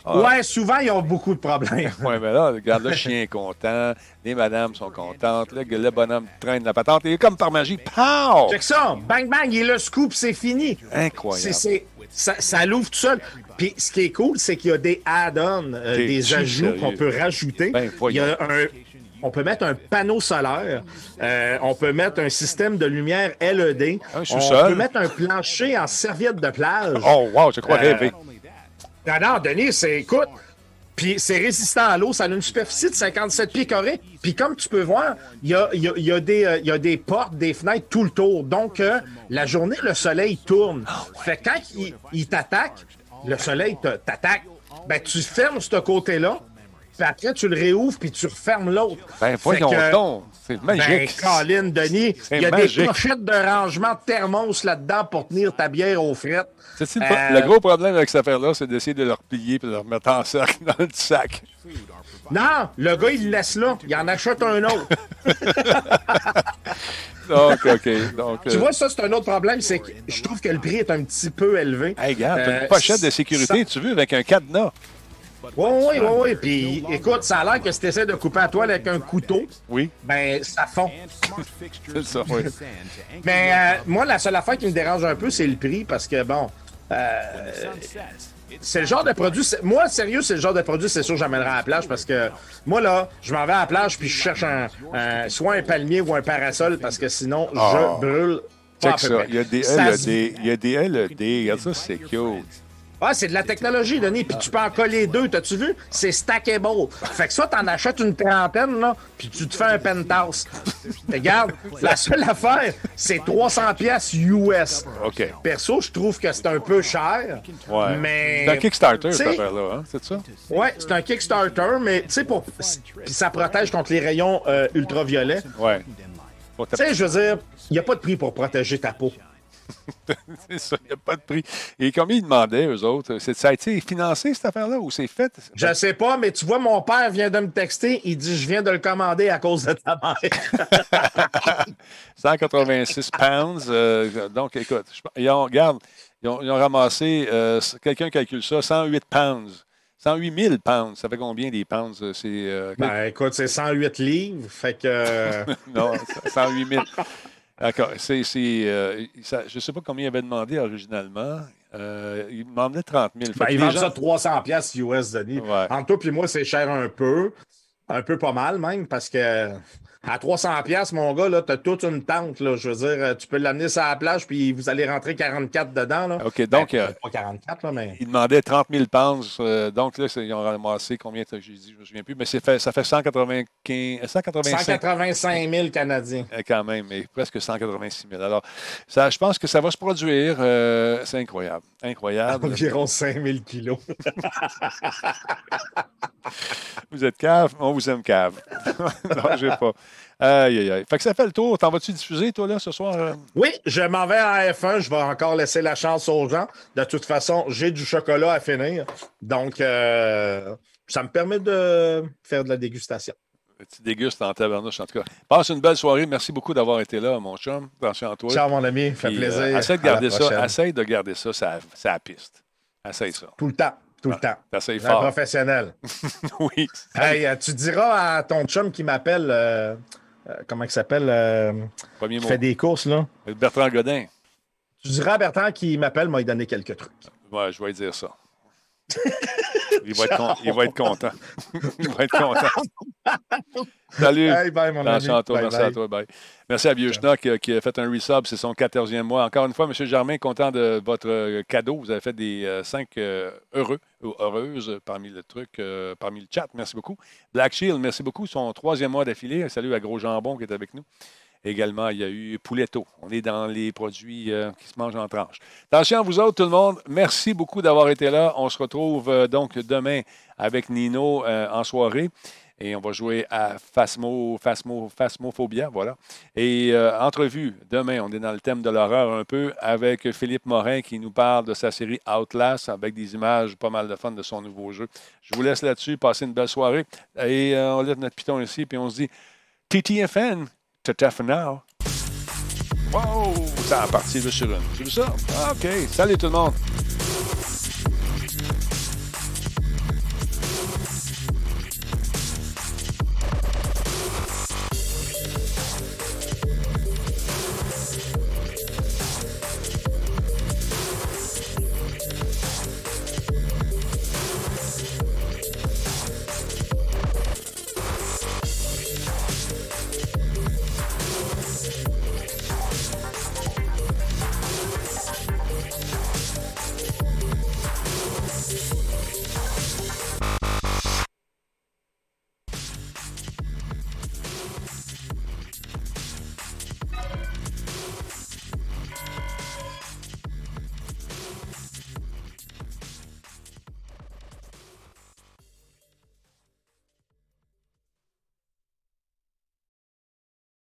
Ah, Ouais, souvent, ils ont beaucoup de problèmes. Ouais, mais là, regarde, le chien est content, les madames sont contentes, le, le bonhomme traîne la patente, et comme par magie, pow! Check ça, bang bang, il est le scoop, c'est fini. Incroyable. C'est- ça, ça l'ouvre tout seul. Puis ce qui est cool, c'est qu'il y a des add-ons, euh, des ajouts qu'on peut rajouter. Ben, il y a un, on peut mettre un panneau solaire, euh, on peut mettre un système de lumière LED, on peut mettre un plancher en serviette de plage. Oh, wow, je crois Euh, rêver. Non, non, Denis, c'est, écoute, puis c'est résistant à l'eau, ça a une superficie de 57 pieds carrés. Puis comme tu peux voir, il y a, il y a- il y a des, euh, il y a des portes, des fenêtres tout le tour. Donc, euh, la journée, le soleil tourne. Fait que quand il, il t'attaque, le soleil t'attaque, ben tu fermes ce côté-là, puis après, tu le réouvres, puis tu refermes l'autre. Ben, voyons que- donc. C'est ben, magique. Colin, Denis, il y a magique. des pochettes de rangement de thermos là-dedans pour tenir ta bière au fret. Le, Euh, le gros problème avec cette affaire-là, c'est d'essayer de le replier et de le remettre en cercle *laughs* dans le sac. Non, le gars, il le laisse là. Il en achète un autre. *laughs* Donc, OK. Donc, Tu euh, vois, ça, c'est un autre problème, c'est que je trouve que le prix est un petit peu élevé. Hey, regarde, t'as Euh, une pochette de ça- sécurité, tu veux, avec un cadenas. Oui, oui, oui, oui. Puis, écoute, ça a l'air que si tu essaies de couper à toile avec un couteau, Oui, ben, ça fond. *laughs* c'est ça, oui. Mais euh, moi, la seule affaire qui me dérange un peu, c'est le prix parce que, bon, euh, c'est le genre de produit. Moi, sérieux, c'est le genre de produit, c'est sûr, j'amènerai à la plage parce que moi, là, je m'en vais à la plage puis je cherche un, un- soit un palmier ou un parasol parce que sinon, Ah. je brûle. pas à Check ça. Il y a des LED. Il y a des LED. Regarde ça, c'est cute. Ah, c'est de la technologie, Denis. Puis tu peux en coller deux, t'as-tu vu? C'est stackable. Fait que ça, t'en achètes une trentaine, là, puis tu te fais un penthouse. Regarde, la seule affaire, c'est 300 pièces US. OK. Perso, je trouve que c'est un peu cher. Ouais. Mais. C'est un Kickstarter, cette affaire-là, hein? C'est ça? Ouais, c'est un Kickstarter, mais tu sais, pour. Puis ça protège contre les rayons euh, ultraviolets. Ouais. Tu sais, je veux dire, il n'y a pas de prix pour protéger ta peau. *laughs* C'est ça, il n'y a pas de prix. Et combien ils demandaient, eux autres? Ça a été financé, cette affaire-là, ou c'est fait? Je sais pas, mais tu vois, mon père vient de me texter. Il dit Je viens de le commander à cause de ta mère. *laughs* 186 pounds. euh, donc, écoute, je- ils ont, regarde, ils ont, ils ont ramassé, euh, quelqu'un calcule ça, 108 pounds. 108 000 pounds. Ça fait combien des pounds? euh, C'est. euh, Ben, écoute, c'est 108 livres. Fait que. *laughs* non, 108 000. D'accord. C'est, c'est, euh, ça- je ne sais pas combien il avait demandé originalement. Euh, il demandait 30 000. Fait ben, que ils les vendent gens- ça 300 pièces US, Denis. Ouais. Entre toi et moi, c'est cher un peu. Un peu pas mal, même, parce que. À 300 pièces, mon gars, là, t'as toute une tente, là. Je veux dire, euh, tu peux l'amener sur la plage, puis vous allez rentrer 44 dedans, là. OK, donc, Ben, euh, pas 44, là, mais. Il demandait 30 000 pounds. euh, donc là, ils ont ramassé combien j'ai dit, je ne me souviens plus, mais c'est fait, ça fait 195, 185 185 000 Canadiens. euh, quand même, mais presque 186 000. Alors, ça, je pense que ça va se produire. euh, c'est incroyable. Incroyable. Environ 5 000 kilos. *laughs* Vous êtes cave, on vous aime cave. *laughs* non, je pas. Aïe, aïe, aïe. Fait que ça fait le tour. T'en vas-tu diffuser, toi, là, ce soir? euh? Oui, je m'en vais à F1. Je vais encore laisser la chance aux gens. De toute façon, j'ai du chocolat à finir. Donc, euh, ça me permet de faire de la dégustation. Tu dégustes en tabarnouche, en tout cas. Passe une belle soirée. Merci beaucoup d'avoir été là, mon chum. Attention à toi. Ciao, mon ami. Fait Puis, plaisir. euh, essaie de garder ça. Essaye de garder ça, ça, ça à la piste. Essaye ça. Tout le temps. Tout le temps. T'essayes Un fort. professionnel. *laughs* oui. Hey, euh, tu diras à ton chum qui m'appelle, euh, euh, comment il s'appelle, euh, Premier qui mot. fait des courses, là. Bertrand Godin. Tu diras à Bertrand qui m'appelle, m'a donné quelques trucs. Ouais, je vais lui dire ça. *laughs* Il va, être con- il va être content. *laughs* il va être content. Salut. Hey, bye, mon ami. à toi, Bye, merci bye. à toi. Bye. Merci à Vieux Schnock euh, qui a fait un resub, c'est son 14e mois. Encore une fois, M. Germain, content de votre euh, cadeau. Vous avez fait des 5 heureux ou heureuses parmi le truc, euh, parmi le chat. Merci beaucoup. Black Shield, merci beaucoup. Son troisième mois d'affilée. Salut à Gros Jambon qui est avec nous. Également, il y a eu Pouletto. On est dans les produits euh, qui se mangent en tranches. Attention à vous autres, tout le monde. Merci beaucoup d'avoir été là. On se retrouve euh, donc demain avec Nino euh, en soirée. Et on va jouer à Phasmo, Phasmo, Phasmophobia, voilà. Et euh, entrevue, demain, on est dans le thème de l'horreur un peu avec Philippe Morin qui nous parle de sa série Outlast avec des images pas mal de fun de son nouveau jeu. Je vous laisse là-dessus, passez une belle soirée. Et euh, on laisse notre piton ici, puis on se dit TTFN, tata for now. Wow! Ça a parti là, sur une. Vu ça? Ah, OK. Salut tout le monde.